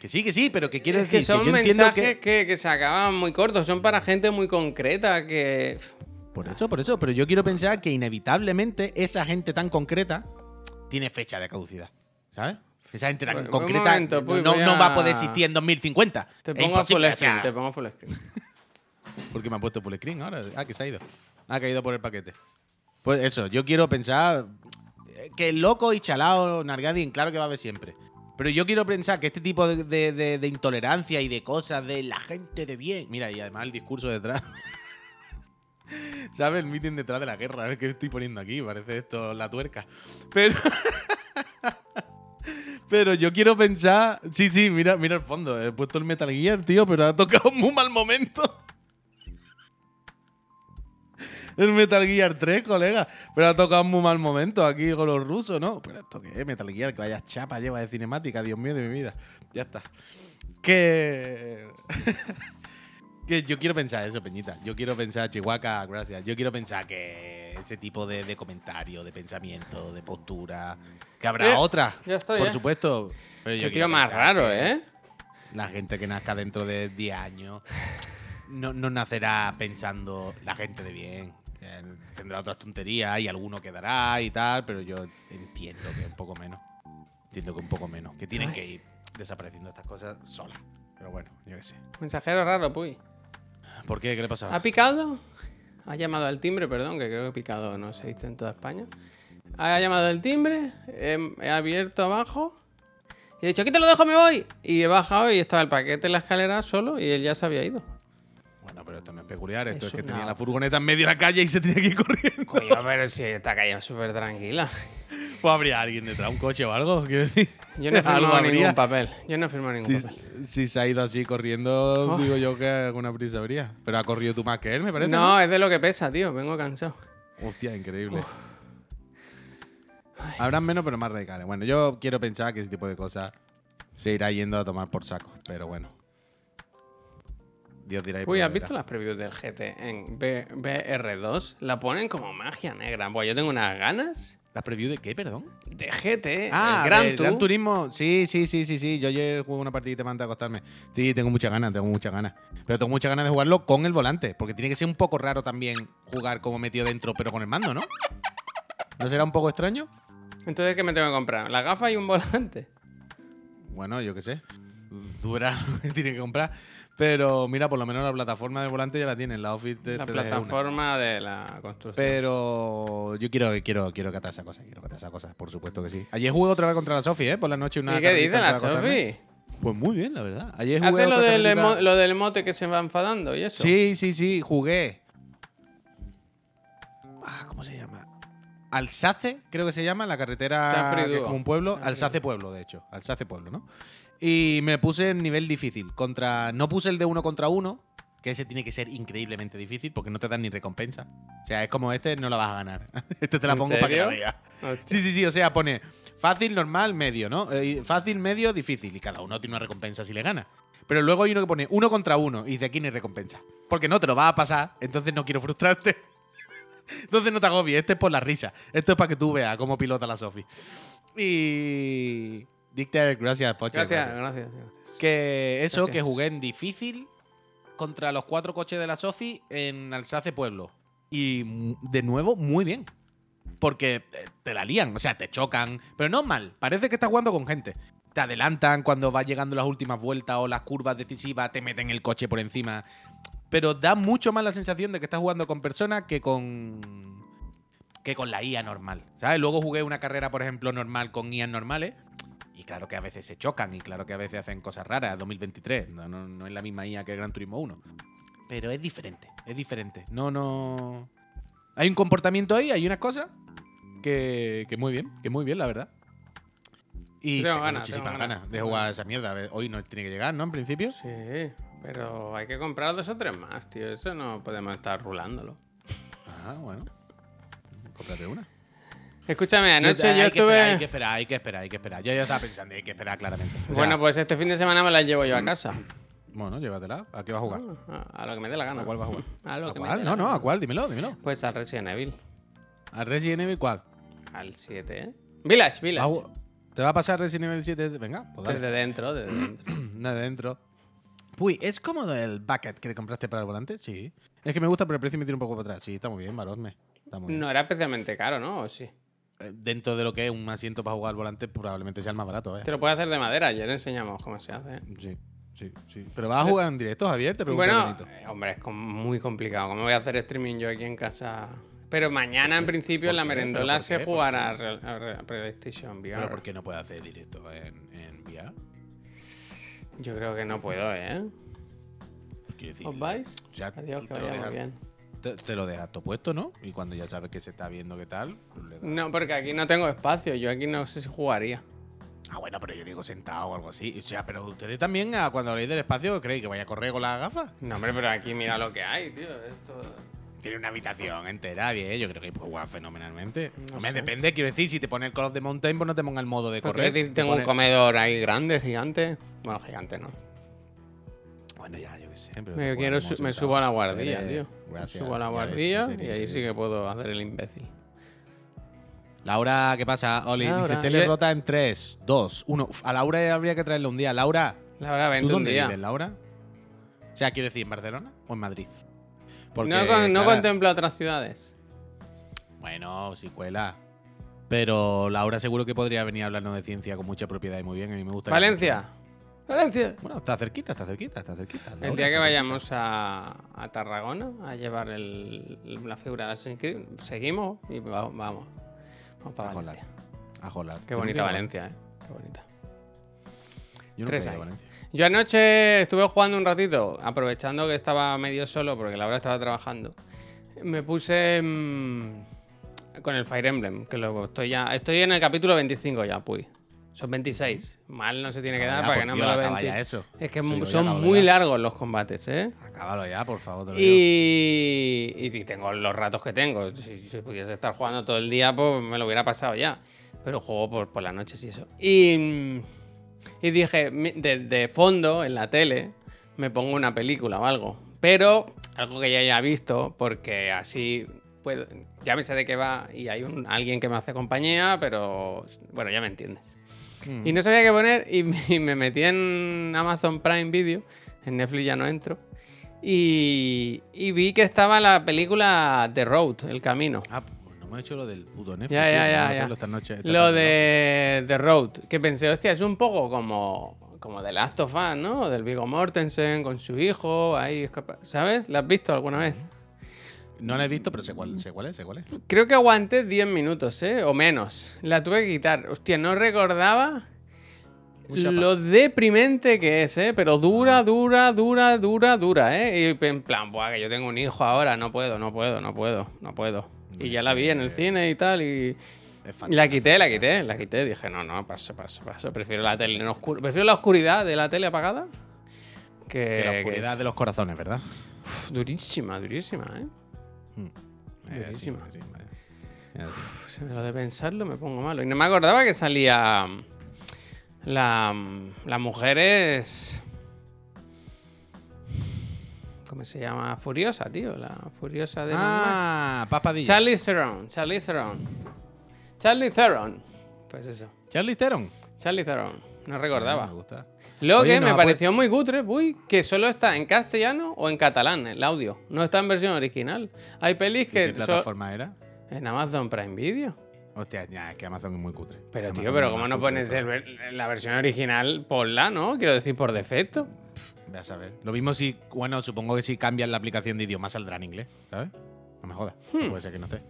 Que sí, que sí, pero que quiero es decir que son yo entiendo mensajes que... que... Que, se acaban muy cortos, son para gente muy concreta que. Por eso, por eso, pero yo quiero pensar que inevitablemente esa gente tan concreta tiene fecha de caducidad, ¿sabes? Esa gente tan Pues, concreta momento, pues, no- no va a poder existir en 2050. Te pongo a full screen, te pongo full screen. ¿Por qué me ha puesto full screen ahora? Ah, que se ha ido. Ha caído por el paquete. Pues eso, yo quiero pensar eh, que el loco y chalao, Nargadin, claro que va a haber siempre. Pero yo quiero pensar que este tipo de, de- intolerancia y de cosas de la gente de bien. Mira, y además el discurso detrás. ¿Sabes? El meeting detrás de la guerra. Es que estoy poniendo aquí. Parece esto la tuerca. Pero. Pero yo quiero pensar. Sí, sí, mira, mira el fondo. He puesto el Metal Gear, tío, pero ha tocado un muy mal momento. El Metal Gear 3, colega. Pero ha tocado un muy mal momento aquí con los rusos, ¿no? Pero esto qué es Metal Gear, que vaya chapa lleva de cinemática, Dios mío de mi vida. Ya está. Que. que yo quiero pensar eso, Peñita. Yo quiero pensar, Chihuahua, gracias. Yo quiero pensar que ese tipo de, de comentario, de pensamiento, de postura. Que habrá Eh, otra, ya estoy, por eh. supuesto. Pero yo Qué tío más raro, que- ¿eh? la gente que nazca dentro de 10 años no, no nacerá pensando la gente de bien. Tendrá otras tonterías y alguno quedará y tal, pero yo entiendo que un poco menos. Entiendo que un poco menos. Que tienen que ir desapareciendo estas cosas solas. Pero bueno, yo qué sé. Mensajero raro, puy. ¿Por qué? ¿Qué le pasa? ¿Ha picado? Ha llamado al timbre, perdón, que creo que picado no se dice en toda España. Ha llamado al timbre, he, he abierto abajo y he dicho, aquí te lo dejo, me voy. Y he bajado y estaba el paquete en la escalera solo y él ya se había ido. Pero esto no es peculiar. Esto es, Es que tenía la furgoneta en medio de la calle y se tenía que ir corriendo. Coño, pero si esta calle es súper tranquila. Pues habría alguien detrás, un coche o algo, quiero decir. Yo no he firmado habría. ningún papel. Yo no he firmado ningún Si, papel. si se ha ido así corriendo, Oh. digo yo que alguna prisa habría. Pero ha corrido tú más que él, me parece. No, es de lo que pesa, tío. Vengo cansado. Hostia, increíble. Habrán menos, pero más radicales. Bueno, yo quiero pensar que ese tipo de cosas se irá yendo a tomar por saco. Pero bueno. Dios dirá Uy, ¿has visto las previews del GT en B- BR2? La ponen como magia negra. Pues yo tengo unas ganas ¿La preview de qué, perdón? de GT. Ah, el Gran Turismo. Sí, sí, sí, sí, sí. Yo ayer jugué una partidita antes de acostarme. Sí, tengo muchas ganas, tengo muchas ganas. Pero tengo muchas ganas de jugarlo con el volante. Porque tiene que ser un poco raro también jugar como metido dentro, pero con el mando, ¿no? ¿No será un poco extraño? Entonces, ¿qué me tengo que comprar? ¿La gafa y un volante? Bueno, yo qué sé. Que tienes que comprar. Pero mira, por lo menos la plataforma del volante ya la tienes. La Office te, La plataforma de la construcción. Pero yo quiero, quiero, quiero catar esa cosa, quiero catar esa cosa, por supuesto que sí. Ayer jugué otra vez contra la Sofi, ¿eh? Por la noche una ¿Y qué dice la de. Sofi? Pues muy bien, la verdad. Ayer jugué Hace lo del, emo- lo del mote que se va enfadando y eso. Sí, sí, sí, jugué. Ah, ¿cómo se llama? Alsace, creo que se llama, la carretera que es como un pueblo. Alsace Pueblo, de hecho. Alsace Pueblo, ¿no? Y me puse en nivel difícil. Contra. No puse el de uno contra uno, que ese tiene que ser increíblemente difícil porque no te dan ni recompensa. O sea, es como este, no la vas a ganar. este te la ¿En pongo para que la veas. Sí, sí, sí, o sea, pone fácil, normal, medio, ¿no? Eh, fácil, medio, difícil. Y cada uno tiene una recompensa si le gana. Pero luego hay uno que pone uno contra uno y dice aquí hay recompensa. Porque no te lo va a pasar, entonces no quiero frustrarte. entonces no te agobies, este es por la risa. Esto es para que tú veas cómo pilota la Sofi. Y. Dicter, gracias, Pocho. Gracias, gracias, gracias. Que eso, que jugué en difícil contra los cuatro coches de la Sofi en Alsace Pueblo. Y de nuevo, muy bien. Porque eh, te la lían, o sea, te chocan. Pero no mal, parece que estás jugando con gente. Te adelantan cuando vas llegando las últimas vueltas o las curvas decisivas, te meten el coche por encima. Pero da mucho más la sensación de que estás jugando con personas que con. que con la IA normal. ¿Sabes? Luego jugué una carrera, por ejemplo, normal con IAs normales. Y claro que a veces se chocan y claro que a veces hacen cosas raras. 2023, no, no, no es la misma IA que el Gran Turismo 1. Pero es diferente, es diferente. No, no. Hay un comportamiento ahí, hay unas cosas que, que muy bien, que muy bien, la verdad. Y Tengo tengo, ganas, muchísimas tengo ganas, ganas. de jugar a esa mierda. Hoy no tiene que llegar, ¿no? En principio. Sí, pero hay que comprar dos o tres más, tío. Eso no podemos estar rulándolo. Ah, bueno. Cómprate una. Escúchame, anoche Hay yo que esperar, hay estuve. que esperar, hay que esperar, hay que esperar. Yo ya estaba pensando, hay que esperar claramente. O sea, Bueno, pues este fin de semana me las llevo yo a casa. Bueno, llévatela. ¿A qué vas a jugar? A, a lo que me dé la gana. ¿A cuál vas a jugar? A lo ¿A que me cuál? dé No, la no, gana. ¿a cuál? Dímelo, dímelo. Pues al Resident Evil. ¿A Resident Evil cuál? Al 7, ¿eh? Village, ¿Va a Village. ju- ¿Te va a pasar Resident Evil 7? Venga, pues dale. Desde dentro, desde dentro. De dentro. Uy, ¿es cómodo el bucket que te compraste para el volante? Sí. Es que me gusta, pero el precio me tira un poco para atrás. Sí, está muy bien, Barosme. Está muy bien. No era especialmente caro, ¿no? ¿O sí? Dentro de lo que es un asiento para jugar al volante, probablemente sea el más barato, ¿eh? Te lo puedes hacer de madera. Ayer enseñamos cómo se hace. Sí, sí, sí. Pero vas a jugar en directo, Javier, te pregunto. Bueno, eh, hombre, es muy complicado. ¿Cómo voy a hacer streaming yo aquí en casa? Pero mañana, en principio, en la ¿Por qué? ¿Pero merendola se jugará a Real- a Real- PlayStation VR. ¿Pero por qué no puedes hacer directo en, en VR? Yo creo que no puedo, ¿eh? ¿Os vais? ya Adiós, que vaya muy bien. Te, te lo dejas todo puesto, ¿no? Y cuando ya sabes que se está viendo qué tal, pues. No, porque aquí no tengo espacio. Yo aquí no sé si jugaría. Ah, bueno, pero yo digo sentado o algo así. O sea, pero ustedes también, cuando habléis del espacio, ¿creéis que vaya a correr con las gafas? No, hombre, pero aquí mira lo que hay, tío. Esto... Tiene una habitación entera, bien. Yo creo que puede jugar fenomenalmente. No Hombre, sé. depende, quiero decir, si te pone el Call of the Mountain, pues no te ponga el modo de correr. decir, Te tengo un comedor ahí grande, gigante. Bueno, gigante no. Bueno, ya, yo Me, quiero su- subo a la guardilla, Eres- tío. Gracias. subo a la ves, guardilla y ahí sí que puedo hacer el imbécil. Laura, ¿qué pasa? Oli, Laura, dice tele rota en 3, 2, 1. Uf, a Laura habría que traerle un día. Laura, La verdad, ¿tú vente un dónde día. vives, Laura? O sea, quiero decir, ¿en Barcelona o en Madrid? Porque, no con- no contemplo otras ciudades. Bueno, sí cuela. Pero Laura seguro que podría venir a hablarnos de ciencia con mucha propiedad y muy bien. A mí me gusta. Valencia. Valencia. Bueno, está cerquita, está cerquita, está cerquita. El día que vayamos a, a Tarragona a llevar el- la figura de Assassin's Creed, seguimos y va- vamos. Vamos para A Valencia. cerquita. A jolar. Qué bonita Valencia, eh. Qué bonita. Yo nunca Tres he ido a hay. Valencia. Yo anoche estuve jugando un ratito, aprovechando que estaba medio solo porque la hora estaba trabajando. Me puse mm, con el Fire Emblem, que luego estoy ya. Estoy en el capítulo 25 ya, pues. Son 26. Mal no se tiene que dar para ya, que no me lo vean. eso. Es que ya son muy ya. largos los combates, ¿eh? Acábalo ya, por favor. te lo digo. Y, y tengo los ratos que tengo. Si, si pudiese estar jugando todo el día, pues me lo hubiera pasado ya. Pero juego por, por las noches y eso. Y, y dije, de, de fondo, en la tele, me pongo una película o algo. Pero algo que ya haya visto, porque así puedo, ya me sé de qué va y hay un, alguien que me hace compañía, pero bueno, ya me entiendes. Mm. Y no sabía qué poner y, me- y me metí en Amazon Prime Video. En Netflix ya no entro. Y, y vi que estaba la película The Road, El Camino. Ah, pues no me he hecho lo del puto Netflix. Ya, ya, ya, ya. esta noche- esta Lo de The Road, que pensé, hostia, es un poco como, como The Last of Us, ¿no? Del Vigo Mortensen con su hijo, ahí ¿Sabes? ¿La has visto alguna vez? ¿No? La he visto, pero sé cuál, sé cuál es, sé cuál es. Creo que aguanté 10 minutos, ¿eh? O menos. La tuve que quitar. Hostia, no recordaba Mucha lo deprimente que es, ¿eh? Pero dura, dura, dura, dura, dura, ¿eh? Y en plan, buah, que yo tengo un hijo ahora, no puedo, no puedo, no puedo, no puedo. Y ya la vi en el cine y tal, y... La quité, la quité, la quité. Dije, no, no, paso, paso, paso. Prefiero la tele en oscuro. Prefiero la oscuridad de la tele apagada que, Que la oscuridad de los corazones, ¿verdad? Uf, durísima, durísima, ¿eh? Eh, sí. Uf, si me lo de pensarlo me pongo malo. Y no me acordaba que salía la, la mujer es... ¿Cómo se llama? Furiosa, tío. La furiosa de. Ah, papadilla. Charlie Theron. Charlie Theron. Charlie Theron. Pues eso. Charlie Theron. Charlie Theron. No Me recordaba. gusta. Lo Oye, que me ha pareció muy cutre, uy, que solo está en castellano o en catalán el audio. No está en versión original. Hay pelis ¿Y que ¿Qué so- plataforma era? en Amazon Prime Video. Hostia, ya, es que Amazon es muy cutre. Pero Amazon tío, pero ¿cómo no pones el la versión original? Ponla, ¿no? Quiero decir, por defecto. Ve a saber. Lo mismo si, bueno, supongo que si cambian la aplicación de idioma saldrá en inglés, ¿sabes? No me jodas. No Hmm. puede ser que no esté.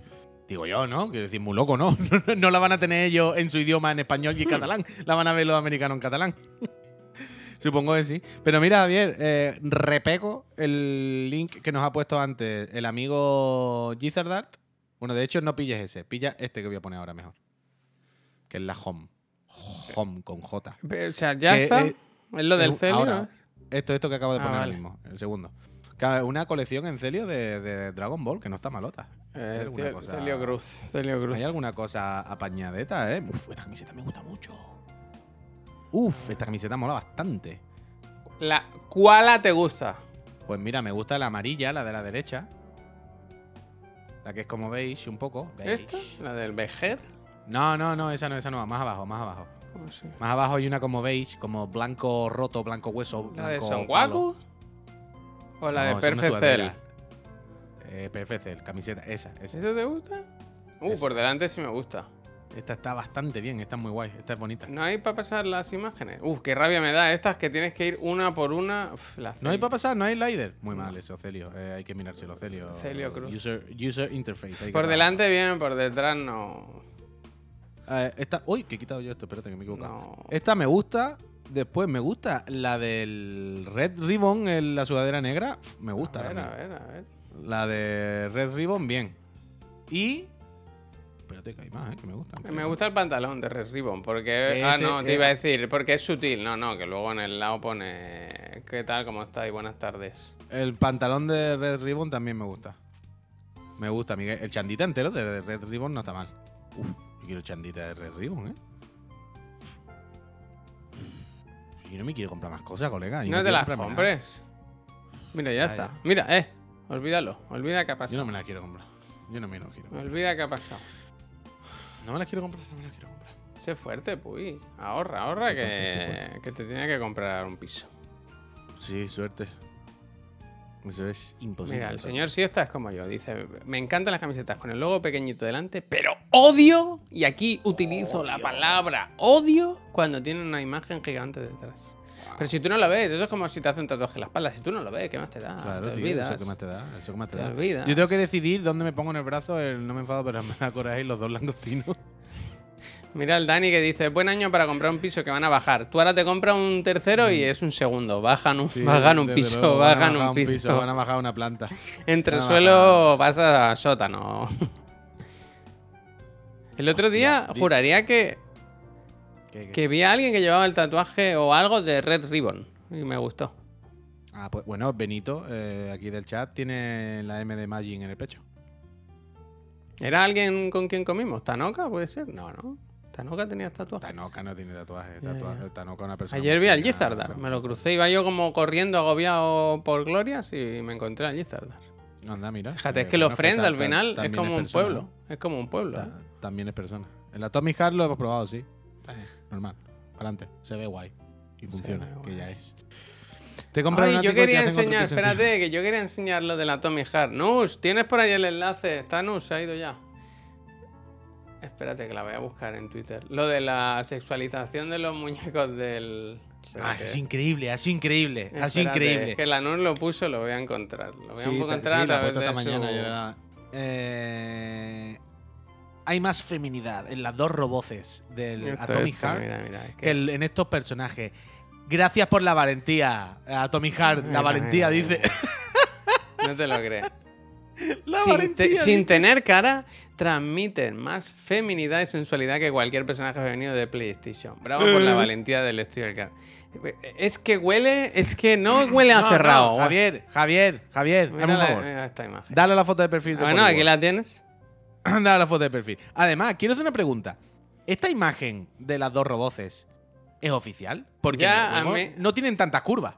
Digo yo, ¿no? Quiero decir, muy loco, ¿no? No, la van a tener ellos en su idioma en español y en catalán. La van a ver los americanos en catalán. Supongo que sí. Pero mira, Javier, eh, repego el link que nos ha puesto antes el amigo Gizzardart. Bueno, de hecho, no pilles ese. Pilla este que voy a poner ahora mejor. Que es la Home. Home con J. O sea, ya Que, está. eh, es lo del Celio. ahora. Esto, esto que acabo de Ah, poner ahora vale. mismo, el segundo. Una colección en Celio de, de Dragon Ball, que no está malota. Eh, cosa- Cruz. Cruz. Hay alguna cosa apañadeta, ¿eh? Uf, esta camiseta me gusta mucho. Uf, esta camiseta mola bastante. La, ¿Cuál te gusta? Pues mira, me gusta la amarilla, la de la derecha. La que es como beige un poco. Beige. ¿Esta? ¿La del Vegeta? No, no, no, esa no, esa no. Más abajo, más abajo. ¿Cómo se llama? Más abajo hay una como beige, como blanco roto, blanco hueso. ¿La de blanco Son. Goku? ¿O la No, de Perfect Cell? Eh, Perfect Cell, camiseta, esa, esa. ¿Eso te gusta? Uh, Esa. por delante sí me gusta. Esta está bastante bien, esta es muy guay, esta es bonita. ¿No hay para pasar las imágenes? Uf, qué rabia me da estas que tienes que ir una por una. Uf, la No hay para pasar, no hay slider. Muy mal eso, Celio. Eh, hay que mirárselo, Celio. Celio Cruz. User, user interface. Por delante bien, por detrás no. Eh, esta, uy, que he quitado yo esto, espérate que me he equivocado. No. Esta me gusta. Después me gusta la del Red Ribbon, en la sudadera negra. Me gusta. A ver, a ver, a ver. La de Red Ribbon, bien. Y. Espérate que hay más, ¿eh? Que me gustan. Me gusta el pantalón de Red Ribbon, porque... ah, no, te iba a decir, porque es sutil. No, no, que luego en el lado pone... ¿Qué tal? ¿Cómo estáis? Buenas tardes. El pantalón de Red Ribbon también me gusta. Me gusta, Miguel. El chandita entero de Red Ribbon no está mal. Uf, yo quiero chandita de Red Ribbon, ¿eh? Yo no me quiero comprar más cosas, colega. Yo No te las nada. compres. Mira, ya está. Mira, eh. Olvídalo. Olvida qué ha Yo pasado. no me las quiero comprar. Yo no me las quiero comprar. Olvida qué ha pasado. No me las quiero comprar, no me las quiero comprar. Sé fuerte, puy. Ahorra, ahorra fuerte, que, que te tiene que comprar un piso. Sí, suerte. Eso es imposible. Mira, el señor Siesta es como yo. Dice, me encantan las camisetas con el logo pequeñito delante, pero odio, y aquí utilizo la palabra odio, cuando tienen una imagen gigante detrás. Pero si tú no lo ves, eso es como si te hace un tatuaje en la espalda. Si tú no lo ves, ¿qué más te da? Claro, te tío, olvidas. eso que más te da, eso que más te, Te da. olvidas. Yo tengo que decidir dónde me pongo en el brazo el no me enfado, pero me da coraje y los dos langostinos. Mira el Dani que dice, buen año para comprar un piso que van a bajar. Tú ahora te compras un tercero y es un segundo. Bajan un, Sí, bajan un piso, luego, van a bajan bajar un piso. Van a bajar una planta. Entre van a suelo vas a sótano. El otro día juraría que, ¿Qué, qué? que vi a alguien que llevaba el tatuaje o algo de Red Ribbon y me gustó. Ah, pues bueno, Benito, eh, aquí del chat, tiene la M de Magin en el pecho. ¿Era alguien con quien comimos? ¿Tanoka puede ser? No, no. Tanoka tenía tatuajes. Tanoka no tiene tatuaje. Ya, tatuaje. Tanoka es una persona. Ayer vi al fina. Lizardar, me lo crucé, iba yo como corriendo agobiado por glorias y me encontré al Lizardar. Anda, mira. Fíjate, Eh, es que bueno, los Friends ta- al final es como un persona, pueblo. Es como un pueblo. Ta-. También es persona. En la Tommy Heart lo hemos probado, sí. Normal. Adelante. Se ve guay. Y funciona, que ya es. Te compras Ay, yo quería enseñar, espérate, que yo quería enseñar lo de la Tommy Hart. Nus, ¿tienes por ahí el enlace? Está Nus, se ha ido ya. Espérate que la voy a buscar en Twitter. Lo de la sexualización de los muñecos del. Ah, es increíble, ha sido increíble. Ha sido increíble. Es que la Nus lo puso, lo voy a encontrar. Lo voy a Sí, encontrar sí, a través de esta mañana. su- yo la- Eh, hay más feminidad en las dos roboces del Esto, Atomic esto, Heart mira, mira, es que- que el- en estos personajes. Gracias por la valentía, Atomic Heart. Mira, La valentía dice. No te lo crees. Sin, te- tener cara, transmiten más feminidad y sensualidad que cualquier personaje femenino de PlayStation. Bravo por la Eh. valentía del estudio del car. Es que huele, es que no huele a No, cerrado. no, Javier, Javier, Javier, Mira hazme un la- favor. mira esta imagen. Dale la foto de perfil de Bueno, Polywall. aquí la tienes. Dale la foto de perfil. Además, quiero hacer una pregunta. ¿Esta imagen de las dos roboces es oficial? Porque Ya, a mí- no tienen tantas curvas.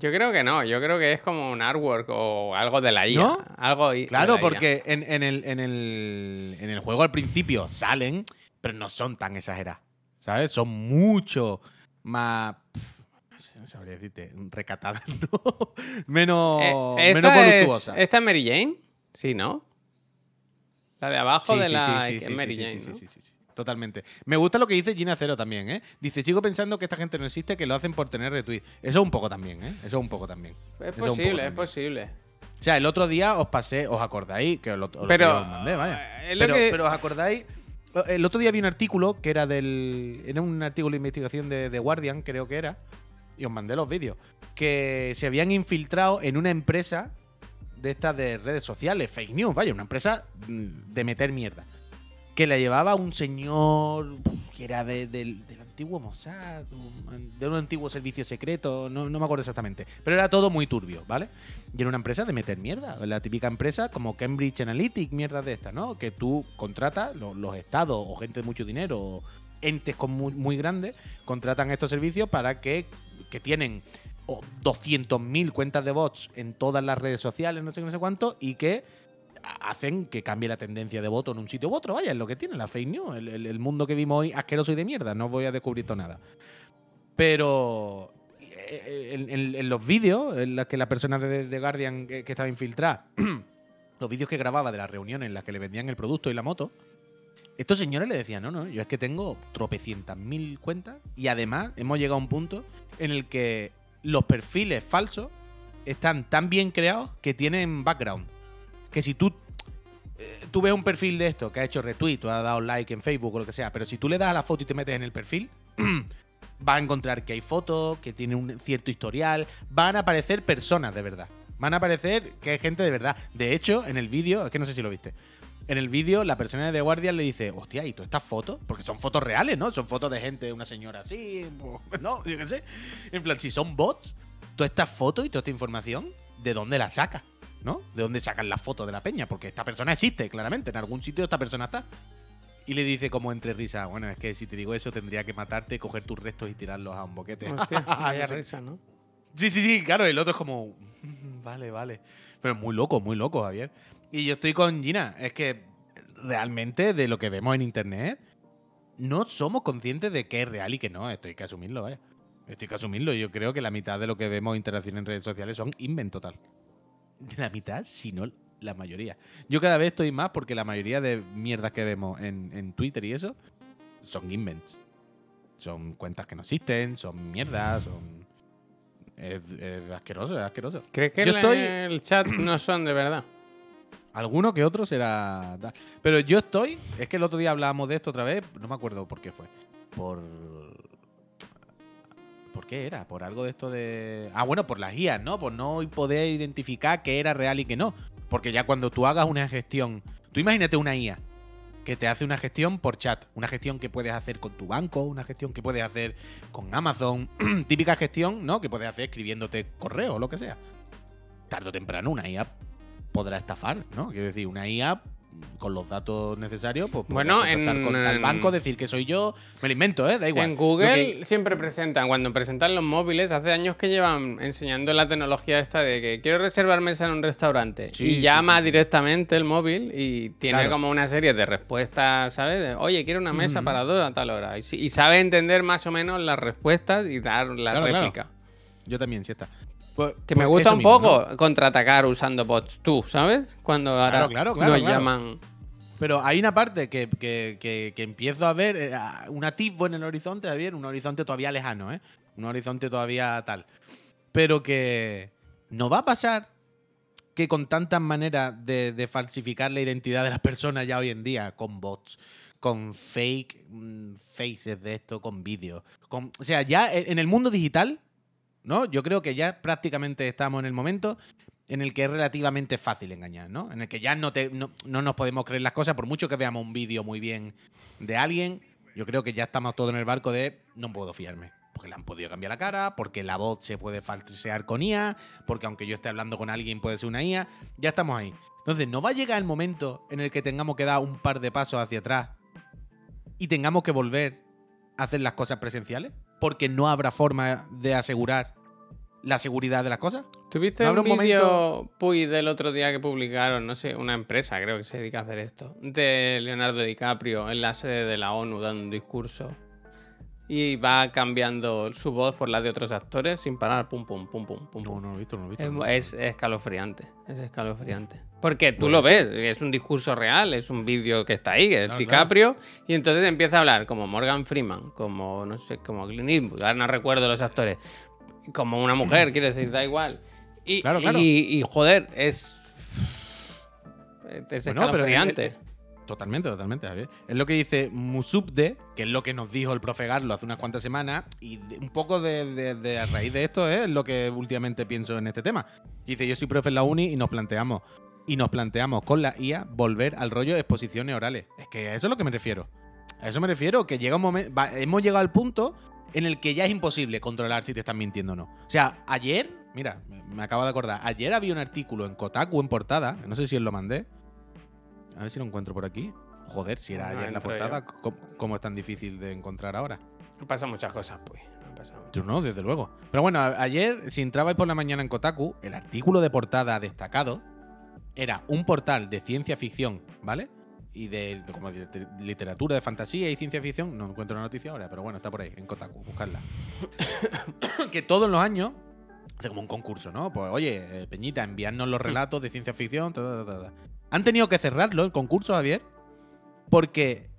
Yo creo que no, yo creo que es como un artwork o algo de la IA. ¿No? Algo Claro, porque en, en el, en, el, en el juego al principio salen, pero no son tan exageradas. ¿Sabes? Son mucho más. pf, No sabría decirte. Recatadas, ¿no? menos, Eh, menos es, voluptuosas. ¿Esta es Mary Jane? Sí, ¿no? La de abajo Sí, de sí, la sí, sí, Mary Jane, sí, ¿no? sí, sí, sí. Totalmente. Me gusta lo que dice Gina Cero también, ¿eh? Dice, sigo pensando que esta gente no existe, que lo hacen por tener retweet. Eso un poco también, ¿eh? Eso un poco también. Es Eso posible, es posible. O sea, el otro día os pasé, os acordáis, que os lo, os lo- Pero, os mandé, vaya. eh, lo Pero, que- pero os acordáis, el otro día vi un artículo que era del. Era un artículo de investigación de The Guardian, creo que era. Y os mandé los vídeos. Que se habían infiltrado en una empresa de estas de redes sociales, fake news, vaya, una empresa mm, de meter mierda. Que la llevaba un señor que era de- del, antiguo Mossad, de un antiguo servicio secreto, no, no me acuerdo exactamente. Pero era todo muy turbio, ¿vale? Y era una empresa de meter mierda. La típica empresa como Cambridge Analytic, mierda de esta, ¿no? Que tú contratas, lo- los estados o gente de mucho dinero, o entes con muy, muy grandes, contratan estos servicios para que, que tienen oh, 200.000 cuentas de bots en todas las redes sociales, no sé qué, no sé cuánto, y que ha- hacen que cambie la tendencia de voto en un sitio u otro. Vaya, es lo que tiene la fake news. El, mundo que vimos hoy asqueroso y de mierda. No voy a descubrir todo nada. Pero eh, en los vídeos en los que la persona de, de Guardian que, que estaba infiltrada, los vídeos que grababa de las reuniones en las que le vendían el producto y la moto, estos señores le decían, no, no, yo es que tengo tropecientas mil cuentas y además hemos llegado a un punto en el que los perfiles falsos están tan bien creados que tienen background. Que si tú, eh, tú ves un perfil de esto que ha hecho retweet o ha dado like en Facebook o lo que sea, pero si tú le das a la foto y te metes en el perfil, vas a encontrar que hay fotos, que tiene un cierto historial, van a aparecer personas de verdad. Van a aparecer que hay gente de verdad. De hecho, en el vídeo, es que no sé si lo viste. En el vídeo, la persona de The Guardian le dice, hostia, ¿y todas estas fotos? Porque son fotos reales, ¿no? Son fotos de gente, una señora así, no, yo qué sé. En plan, si son bots, todas estas fotos y toda esta información, ¿de dónde la saca? ¿No? ¿De dónde sacan las fotos de la peña? Porque esta persona existe, claramente. En algún sitio esta persona está. Y le dice como entre risas, bueno, es que si te digo eso tendría que matarte, coger tus restos y tirarlos a un boquete. Hostia, vaya risa, ¿no? Sí, sí, sí, claro, el otro es como, "Mm, vale, vale. Pero muy loco, muy loco, Javier. Y yo estoy con Gina, es que realmente de lo que vemos en internet, no somos conscientes de qué es real y qué no, esto hay que asumirlo, vaya. Esto hay que asumirlo, yo creo que la mitad de lo que vemos interacción en redes sociales son invent total. La mitad, si no la mayoría. Yo cada vez estoy más porque la mayoría de mierdas que vemos en, en Twitter y eso son invents. Son cuentas que no existen, son mierdas, son... Es, es asqueroso, es asqueroso. ¿Crees que Yo el, estoy- el chat no son de verdad? Alguno que otro será. Pero yo estoy. Es que el otro día hablábamos de esto otra vez. No me acuerdo por qué fue. Por. ¿Por qué era? Por algo de esto de. Ah, bueno, por las guías, ¿no? Por no poder identificar qué era real y qué no. Porque ya cuando tú hagas una gestión. Tú imagínate una IA que te hace una gestión por chat. Una gestión que puedes hacer con tu banco, una gestión que puedes hacer con Amazon. Típica gestión, ¿no? Que puedes hacer escribiéndote correo o lo que sea. Tarde o temprano una IA podrá estafar, ¿no? Quiero decir, una IA con los datos necesarios, pues Bueno, en- con tal banco, decir que soy yo, me lo invento, ¿eh? Da igual. En Google que- siempre presentan, cuando presentan los móviles, hace años que llevan enseñando la tecnología esta de que quiero reservar mesa en un restaurante. Sí, y sí, llama sí, directamente el móvil y tiene Claro. como una serie de respuestas, ¿sabes? De, Oye, quiero una mesa Ujú. para dos a tal hora. Y, y sabe entender más o menos las respuestas y dar la Claro, claro. réplica. Yo también, sí está. Pues- Que pues me gusta eso un mismo, poco ¿no? contraatacar usando bots, tú, ¿sabes? Cuando ahora claro, claro, nos llaman. Pero hay una parte que, que- que- que empiezo a ver, eh, un atisbo en el horizonte, Javier, un horizonte todavía lejano, ¿eh? Un horizonte todavía tal. Pero que no va a pasar que con tantas maneras de, de falsificar la identidad de las personas ya hoy en día, con bots, con fake mm, faces de esto, con vídeos, con, o sea, ya en el mundo digital, ¿no? Yo creo que ya prácticamente estamos en el momento en el que es relativamente fácil engañar, ¿no? En el que ya no, no nos podemos creer las cosas, por mucho que veamos un vídeo muy bien de alguien, yo creo que ya estamos todos en el barco de no puedo fiarme. Porque le han podido cambiar la cara, porque la voz se puede falsear con IA, porque aunque yo esté hablando con alguien puede ser una IA, ya estamos ahí. Entonces, ¿no va a llegar el momento en el que tengamos que dar un par de pasos hacia atrás y tengamos que volver a hacer las cosas presenciales? Porque no habrá forma de asegurar la seguridad de las cosas. ¿Tuviste ¿No un un vídeo Puy del otro día que publicaron? No sé, una empresa creo que se dedica a hacer esto. De Leonardo DiCaprio en la sede de la ONU dando un discurso. Y va cambiando su voz por la de otros actores sin parar. Pum, pum, pum, pum, pum. No, no lo he visto, no lo he visto. Es, no. es escalofriante. Es escalofriante. Porque tú Pues lo ves, es un discurso real, es un vídeo que está ahí, que es Claro, DiCaprio, y entonces empieza a hablar como Morgan Freeman, como, no sé, como Clint Eastwood, ahora no recuerdo los actores, como una mujer, quiero decir, da igual. Y, Claro, claro. y, y, joder, es. Es Bueno, pero escalofriante. el- el- Totalmente, totalmente, Javier. Es lo que dice Musubde, que es lo que nos dijo el profe Garlo hace unas cuantas semanas, y un poco de, de- de a raíz de esto ¿eh? es lo que últimamente pienso en este tema. Dice, yo soy profe en la uni y nos planteamos, y nos planteamos con la IA volver al rollo de exposiciones orales. Es que a eso es lo que me refiero. A eso me refiero, que llega un momento, hemos llegado al punto en el que ya es imposible controlar si te están mintiendo o no. O sea, ayer, mira, me- acabo de acordar, ayer había un artículo en Kotaku en portada, no sé si os lo mandé, a ver si lo encuentro por aquí. Joder, si era No, ayer la entro portada, ¿cómo, cómo es tan difícil de encontrar ahora? Han pasado muchas cosas, pues. muchas Yo no, desde luego. Pero bueno, ayer, si entrabais por la mañana en Kotaku, el artículo de portada destacado era un portal de ciencia ficción, ¿vale? Y de, de como de literatura de fantasía y ciencia ficción. No encuentro la noticia ahora, pero bueno, está por ahí, en Kotaku, buscarla. que todos los años hace como un concurso, ¿no? Pues oye, eh, Peñita, enviarnos los relatos de ciencia ficción. ta, ta, ta, ta. Han tenido que cerrarlo, el concurso, Javier, porque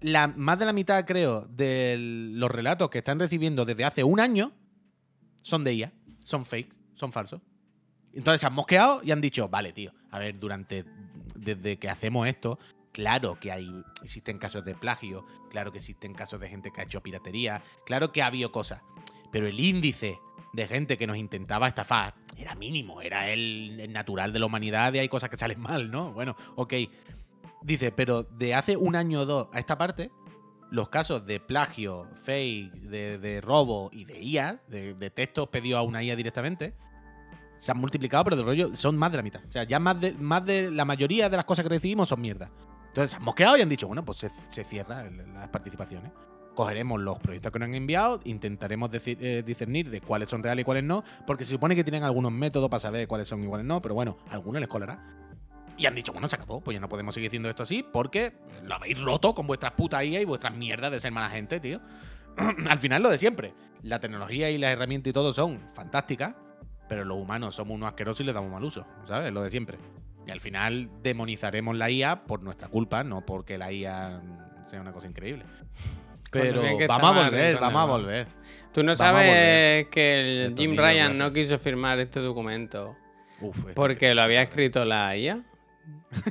la, más de la mitad, creo, de los relatos que están recibiendo desde hace un año son de IA, son fake, son falsos. Entonces se han mosqueado y han dicho, vale, tío, a ver, durante, desde que hacemos esto, claro que hay, existen casos de plagio, claro que existen casos de gente que ha hecho piratería, claro que ha habido cosas, pero el índice de gente que nos intentaba estafar era mínimo, era el, natural de la humanidad y hay cosas que salen mal, ¿no? Bueno, ok. Dice, pero de hace un año o dos a esta parte, los casos de plagio, fake, de, de robo y de IA, de, de textos pedidos a una IA directamente, se han multiplicado, pero de rollo son más de la mitad. O sea, ya más de, más de la mayoría de las cosas que recibimos son mierda. Entonces se han mosqueado y han dicho, bueno, pues se, se cierran las participaciones. Cogeremos los proyectos que nos han enviado, intentaremos eh, discernir de cuáles son reales y cuáles no, porque se supone que tienen algunos métodos para saber cuáles son y cuáles no, pero bueno, algunos les colará. Y han dicho, bueno, se acabó, pues ya no podemos seguir haciendo esto así porque lo habéis roto con vuestras putas IA y vuestras mierdas de ser mala gente, tío. Al final lo de siempre. La tecnología y las herramientas y todo son fantásticas, pero los humanos somos unos asquerosos y le damos mal uso, ¿sabes? Lo de siempre. Y al final demonizaremos la IA por nuestra culpa, no porque la IA sea una cosa increíble. Pero vamos a volver, vamos a volver. Tú no sabes que el Jim Ryan no quiso firmar este documento Uf, porque lo había escrito la IA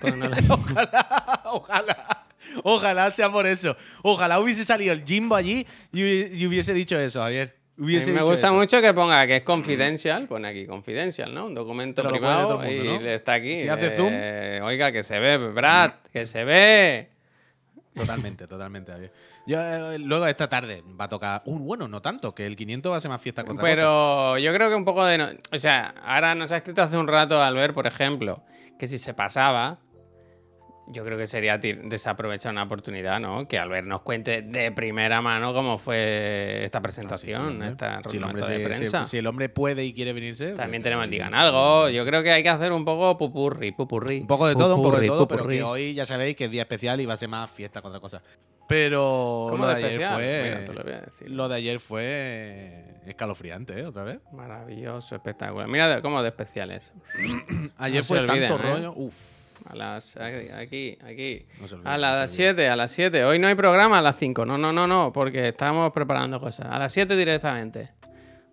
Pues no la- ojalá, ojalá, ojalá sea por eso. Ojalá hubiese salido el Jimbo allí y hubiese dicho eso, Javier. A mí Hubiese me gusta eso. mucho que ponga que es confidencial, pone aquí confidencial, ¿no? Un documento Pero privado mundo, y ¿no? está aquí. Si hace eh, Oiga, que se ve, Brad, que se ve. Totalmente, totalmente, Javier. Yo, eh, luego esta tarde va a tocar. Uh, bueno, no tanto, que el 500 va a ser más fiesta que otra cosa. Pero yo creo que un poco de... no- O sea, ahora nos ha escrito hace un rato Albert, por ejemplo, que si se pasaba, yo creo que sería desaprovechar una oportunidad, ¿no? Que Albert nos cuente de primera mano cómo fue esta Ah, sí, presentación, esta si el, de prensa. si el hombre puede y quiere venirse. También pues, tenemos digan algo. Yo creo que hay que hacer un poco pupurri, pupurri. Un poco de todo, un poco de pupurri, todo, pero pupurri. que hoy ya sabéis que es día especial y va a ser más fiesta que otra cosa. Pero ¿Cómo lo de, de ayer fue. Mira, lo de ayer fue escalofriante, ¿eh? Otra vez. Maravilloso, espectacular. Mira cómo de especiales. Ayer No fue olviden, tanto ¿eh? rollo. Uf. A las. Aquí, aquí. No A las se olviden. 7, a las 7. Hoy no hay programa a las 5. No, no, no, no, porque estamos preparando cosas. A las 7 directamente.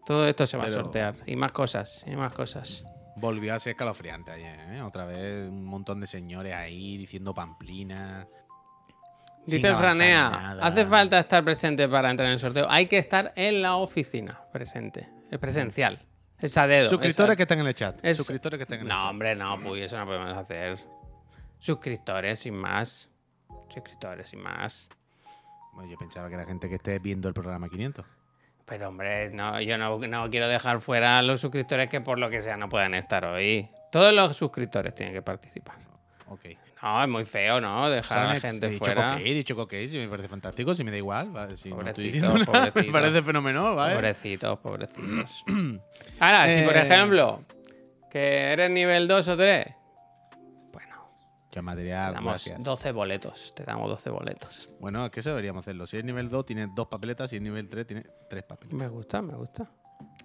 Todo esto se va Pero- a sortear. Y más cosas, y más cosas. Volvió a ser escalofriante ayer, ¿eh? Otra vez un montón de señores ahí diciendo pamplina. sin Dice el Franea, nada. hace falta estar presente para entrar en el sorteo. Hay que estar en la oficina, presente. Es presencial. Es a dedo. Suscriptores es que están en el chat. es- Suscriptores que están en el No, chat. hombre, no, pues eso no podemos hacer. Suscriptores, sin más. Suscriptores, sin más. Bueno, yo pensaba que era gente que esté viendo el programa 500. Pero hombre, no, yo no, no quiero dejar fuera a los suscriptores que por lo que sea no puedan estar hoy. Todos los suscriptores tienen que participar. Ok. No, es muy feo, ¿no? Dejar a la gente he dicho fuera. he dicho coque, si me parece fantástico, si me da igual. Vale, si no estoy Pobrecito, diciendo nada, me parece fenomenal, ¿vale? Pobrecitos, pobrecitos. Ahora, si por Eh, ejemplo, que eres nivel 2 o 3, bueno, te material, damos gracias. 12 boletos. Te damos 12 boletos. Bueno, es que eso deberíamos hacerlo. Si es nivel 2, tiene dos papeletas. Si es nivel 3, tiene tres papeletas. Me gusta, me gusta.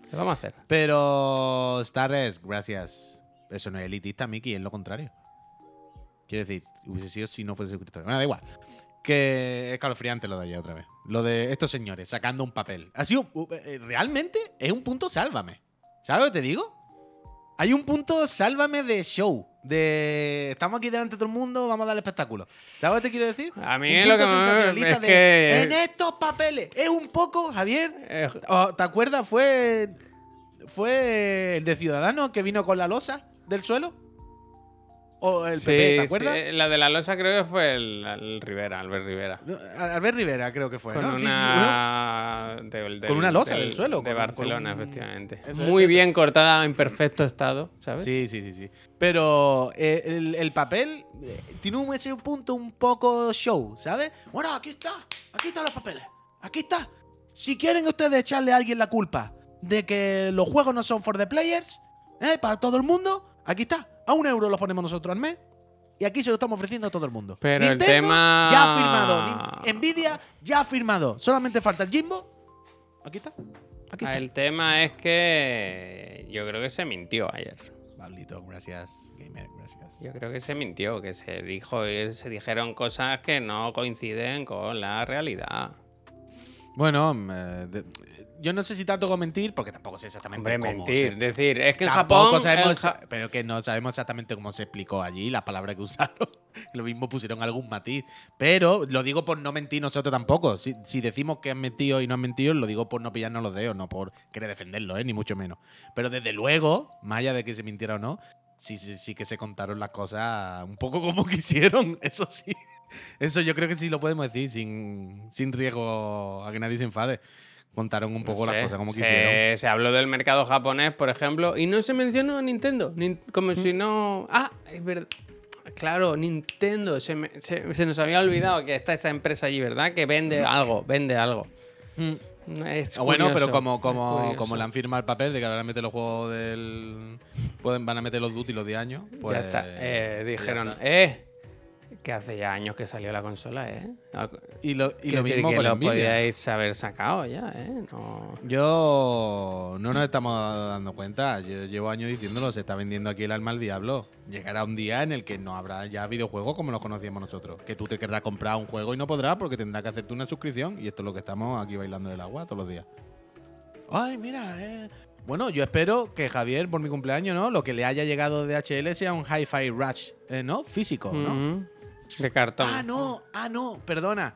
¿Qué vamos a hacer? Pero, Starres, gracias. Eso no es elitista, Miki, es lo contrario. Quiero decir, hubiese sido si no fuese suscriptor. Bueno, da igual. Que es escalofriante lo de ayer otra vez. Lo de estos señores sacando un papel. Ha sido. uh, eh, Realmente es un punto sálvame. ¿Sabes lo que te digo? Hay un punto sálvame de show. De. Estamos aquí delante de todo el mundo, vamos a dar espectáculo. ¿Sabes lo que te quiero decir? A mí Un lo que me- es de, que- En estos papeles. Es un poco, Javier. Eh, Oh, ¿Te acuerdas? Fue. Fue el de Ciudadanos que vino con la losa del suelo. O el sí, PP, ¿te sí, acuerdas? la de la losa creo que fue el, el Rivera, Albert Rivera. No, Albert Rivera, creo que fue. con, ¿no? Sí, una, del- Con una losa del- del suelo, De con- Barcelona, con un- efectivamente. Eso Muy eso. bien cortada, en perfecto estado, ¿sabes? Sí, sí, sí, sí. Pero eh, el, el papel eh, tiene un, ese punto un poco show, ¿sabes? Bueno, aquí está. Aquí están los papeles. Aquí está. Si quieren ustedes echarle a alguien la culpa de que los juegos no son for the players, ¿eh? para todo el mundo, aquí está. A un euro los ponemos nosotros al mes. Y aquí se lo estamos ofreciendo a todo el mundo. Pero el tema- Ya ha firmado. Nvidia ya ha firmado. Solamente falta el Jimbo. Aquí está. Aquí Ah, está. El tema es que yo creo que se mintió ayer. Pablito, gracias. Gamer, gracias. Yo creo que se mintió, que se dijo, se dijeron cosas que no coinciden con la realidad. Bueno, mm, eh, de- yo no sé si tanto con mentir, porque tampoco sé exactamente Hombre, cómo mentir. se- decir, es que en Japón. sabemos, en Ja- pero que no sabemos exactamente cómo se explicó allí, las palabras que usaron. Lo mismo pusieron algún matiz. Pero lo digo por no mentir nosotros tampoco. Si, si decimos que han mentido y no han mentido, lo digo por no pillarnos los dedos, no por querer defenderlo, ¿eh? ni mucho menos. Pero desde luego, más allá de que se mintiera o no, sí, sí, sí que se contaron las cosas un poco como quisieron, eso sí. Eso yo creo que sí lo podemos decir sin, sin riesgo a que nadie se enfade. Contaron un poco no las cosas como se, quisieron. se habló del mercado japonés, por ejemplo, y no se mencionó a Nintendo. Nin- como si no. Ah, es verdad. Claro, Nintendo. Se, me- se- se nos había olvidado que está esa empresa allí, ¿verdad? Que vende algo, vende algo. Mm. Es bueno, pero como, como, como le han firmado el papel de que van a meter los juegos del. Pueden, van a meter los Duty los 10 años. Pues, ya está. Eh, pues dijeron, ya está. eh, que hace ya años que salió la consola, ¿eh? Y lo, y lo mismo que con lo Nvidia. podíais haber sacado ya, ¿eh? No. Yo no nos estamos dando cuenta. Yo llevo años diciéndolo. Se está vendiendo aquí el alma al diablo. Llegará un día en el que no habrá ya videojuegos como los conocíamos nosotros. Que tú te querrás comprar un juego y no podrás porque tendrás que hacerte una suscripción. Y esto es lo que estamos aquí bailando del agua todos los días. Ay, mira, eh, Bueno, yo espero que Javier, por mi cumpleaños, ¿no? Lo que le haya llegado de HL sea un Hi-Fi Rush, eh, ¿no? Físico, ¿no? Ujú. De cartón. Ah, no, ah, no, perdona.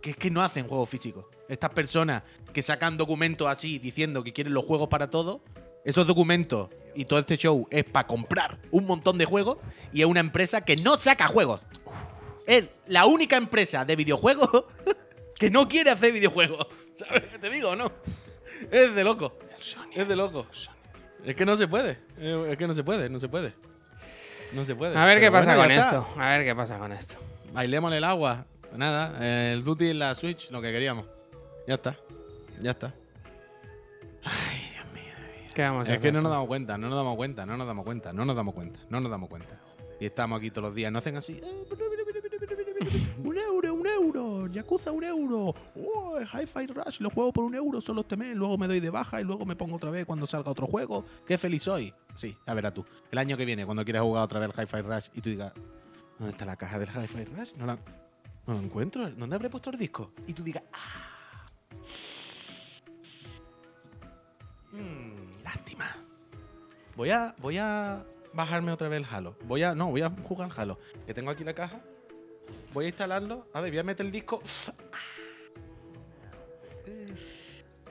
Que es que no hacen juegos físicos. Estas personas que sacan documentos así diciendo que quieren los juegos para todo, esos documentos y todo este show es para comprar un montón de juegos y es una empresa que no saca juegos. Es la única empresa de videojuegos que no quiere hacer videojuegos. ¿Sabes qué te digo o no? Es de loco. Es de loco. Es que no se puede. Es que no se puede, no se puede. No se puede. A ver qué pasa bueno, con esto. A ver qué pasa con esto. Bailémosle el agua. Nada, el Duty en la Switch, lo que queríamos. Ya está. Ya está. Ay, Dios mío. ¿Qué vamos a Es hacer? que no nos damos cuenta, no nos damos cuenta, no nos damos cuenta, no nos damos cuenta, no nos damos cuenta. Y estamos aquí todos los días, no hacen así. Un euro, un euro, Yakuza un euro. Oh, Hi-Fi Rush, lo juego por un euro solo este mes, luego me doy de baja y luego me pongo otra vez cuando salga otro juego. Qué feliz soy. Sí, a verás tú. El año que viene, cuando quieras jugar otra vez el Hi-Fi Rush y tú digas, ¿dónde está la caja del Hi-Fi Rush? No la, encuentro. ¿Dónde habré puesto el disco? Y tú digas, ¡ah! Mm, lástima. Voy a, voy a bajarme otra vez el Halo. Voy a, no, voy a jugar Halo. Que tengo aquí la caja. Voy a instalarlo. A ver, voy a meter el disco.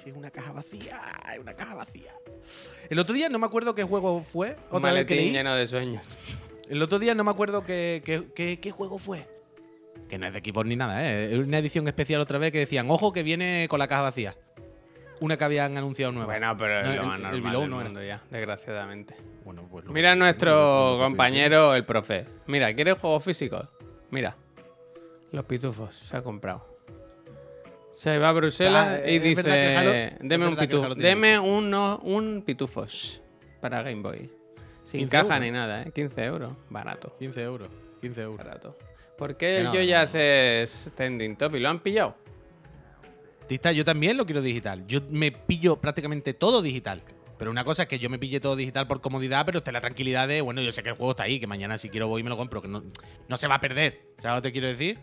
Es una caja vacía. Es una caja vacía. El otro día no me acuerdo qué juego fue. Un Otra vez que maletín leí. lleno de sueños. El otro día no me acuerdo qué, qué- qué- qué juego fue. Que no es de Xbox ni nada, ¿eh? Es una edición especial otra vez que decían, ojo que viene con la caja vacía. Una que habían anunciado nueva. Bueno, pero No, es lo el- más el del no era. mundo ya, desgraciadamente. Bueno, pues Mira que- nuestro compañero, el profe. Mira, ¿quieres juegos físicos? Mira. Los pitufos se ha comprado. Se va a Bruselas Ah, y dice, Halo- deme un pitufo. Deme uno, un pitufos para Game Boy. Sin 15 caja euros. ni nada, ¿eh? 15 euros. Barato, 15 euros. 15 euros. barato. ¿Por qué no, yo ya no. se es trending top y lo han pillado? Tista, yo también lo quiero digital. Yo me pillo prácticamente todo digital. Pero una cosa es que yo me pille todo digital por comodidad, pero está la tranquilidad de, bueno, yo sé que el juego está ahí, que mañana si quiero voy y me lo compro, que no, no se va a perder. ¿Sabes lo que te quiero decir?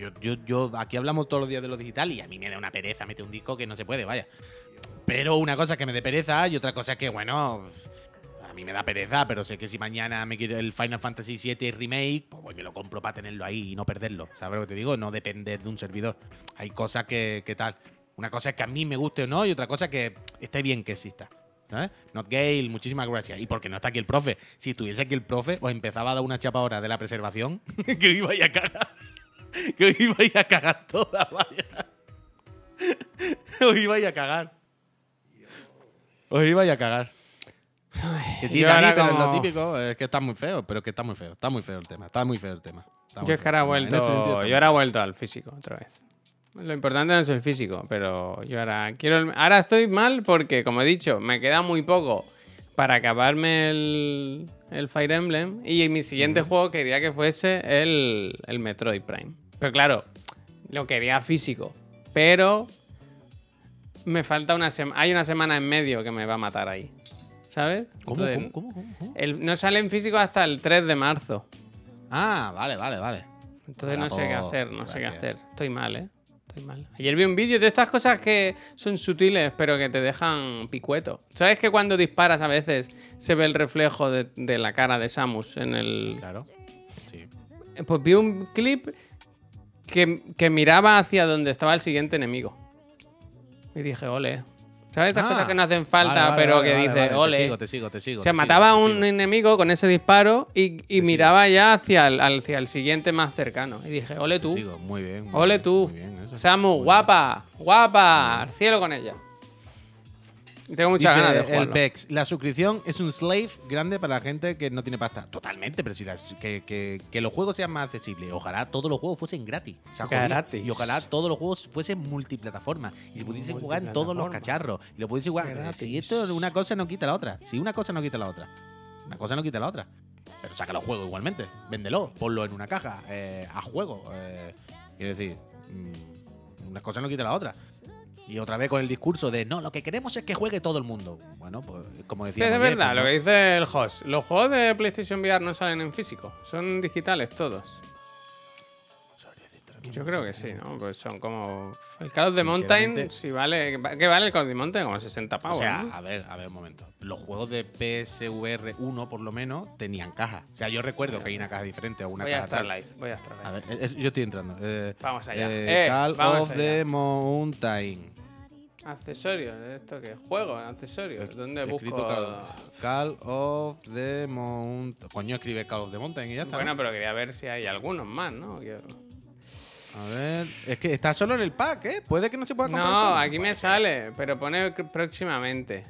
Yo, yo, yo, aquí hablamos todos los días de lo digital y a mí me da una pereza meter un disco que no se puede, vaya. Pero una cosa es que me dé pereza y otra cosa es que, bueno, a mí me da pereza, pero sé que si mañana me quiero el Final Fantasy VII Remake, pues voy me lo compro para tenerlo ahí y no perderlo. ¿Sabes lo que te digo? No depender de un servidor. Hay cosas que, que tal. Una cosa es que a mí me guste o no y otra cosa es que esté bien que exista. ¿sabes? Not Gale, muchísimas gracias. Y porque no está aquí el profe. Si estuviese aquí el profe, os empezaba a dar una chapa ahora de la preservación que ibais a cagar. Que os ibais a cagar todas, vaya. Os ibais a cagar. Os ibais a cagar. Que sí, Dani, pero es lo típico, es que está muy feo, pero es que está muy feo, está muy feo el tema, está muy feo el tema. Yo es que ahora he este vuelto, yo ahora he vuelto al físico otra vez. Lo importante no es el físico, pero yo ahora quiero. el- ahora estoy mal porque, como he dicho, me queda muy poco para acabarme el, el Fire Emblem y mi siguiente juego quería que fuese el, el Metroid Prime. Pero claro, lo quería físico, pero me falta una semana. Hay una semana en medio que me va a matar ahí, ¿sabes? ¿Cómo, Entonces, cómo, cómo, cómo, cómo? el- no sale en físico hasta el 3 de marzo. Ah, vale, vale, vale. Entonces no sé qué hacer, no sé qué hacer. Estoy mal, ¿eh? Estoy mal. Ayer vi un vídeo de estas cosas que son sutiles, pero que te dejan picueto. ¿Sabes que cuando disparas a veces se ve el reflejo de, de la cara de Samus en el... Claro. Sí. Pues vi un clip que, que miraba hacia donde estaba el siguiente enemigo. Y dije, ole. ¿Sabes? Esas Ah, cosas que no hacen falta, vale, pero vale, que vale, dice, vale, ole. Te sigo, te sigo, te sigo. Se te sigo, mataba a un sigo. enemigo con ese disparo y, y sigo. miraba ya hacia el, hacia el siguiente más cercano. Y dije, ole tú. muy bien. muy Ole bien, tú. muy bien. Samu, guapa, guapa, al cielo con ella. Tengo muchas Dice ganas de el jugarlo. Bex, la suscripción es un slave grande para la gente que no tiene pasta. Totalmente, pero si las- que, que- que los juegos sean más accesibles. Ojalá todos los juegos fuesen gratis. Y ojalá todos los juegos fuesen multiplataforma. Y se pudiesen jugar en todos los cacharros. Y lo pudiesen jugar. Gratis. Si esto una cosa no quita la otra. Si una cosa no quita la otra. Una cosa no quita la otra. Pero saca los juegos igualmente. Véndelo. Ponlo en una caja. eh, a juego. eh, quiero decir. mm, una cosa no quita la otra. Y otra vez con el discurso de no, lo que queremos es que juegue todo el mundo. Bueno, pues como Sí, decía. es verdad, lo que dice el host. Los juegos de PlayStation VR no salen en físico, son digitales todos. Yo creo que sí, ¿no? Pues son como. El Call of the Mountain, si vale. ¿Qué vale el Call of the Mountain? Como 60 O pavos. sea, ¿no? a ver, a ver un momento. Los juegos de PSVR 1, por lo menos, tenían caja. O sea, yo recuerdo que hay una caja diferente o una Voy a caja estar tal. live. Voy a estar A ver, es- yo estoy entrando. Eh, Vamos allá. eh, Eh, Call vamos of allá. the Mountain. Accesorios, ¿esto qué? Juegos, accesorios. ¿Dónde busco? Call, Call of the Mountain. Coño, escribe Call of the Mountain y ya está. Bueno, ¿no? pero quería ver si hay algunos más, ¿no? Quiero- A ver, es que está solo en el pack, ¿eh? Puede que no se pueda comprar. No, solo. aquí me sale, pero pone próximamente.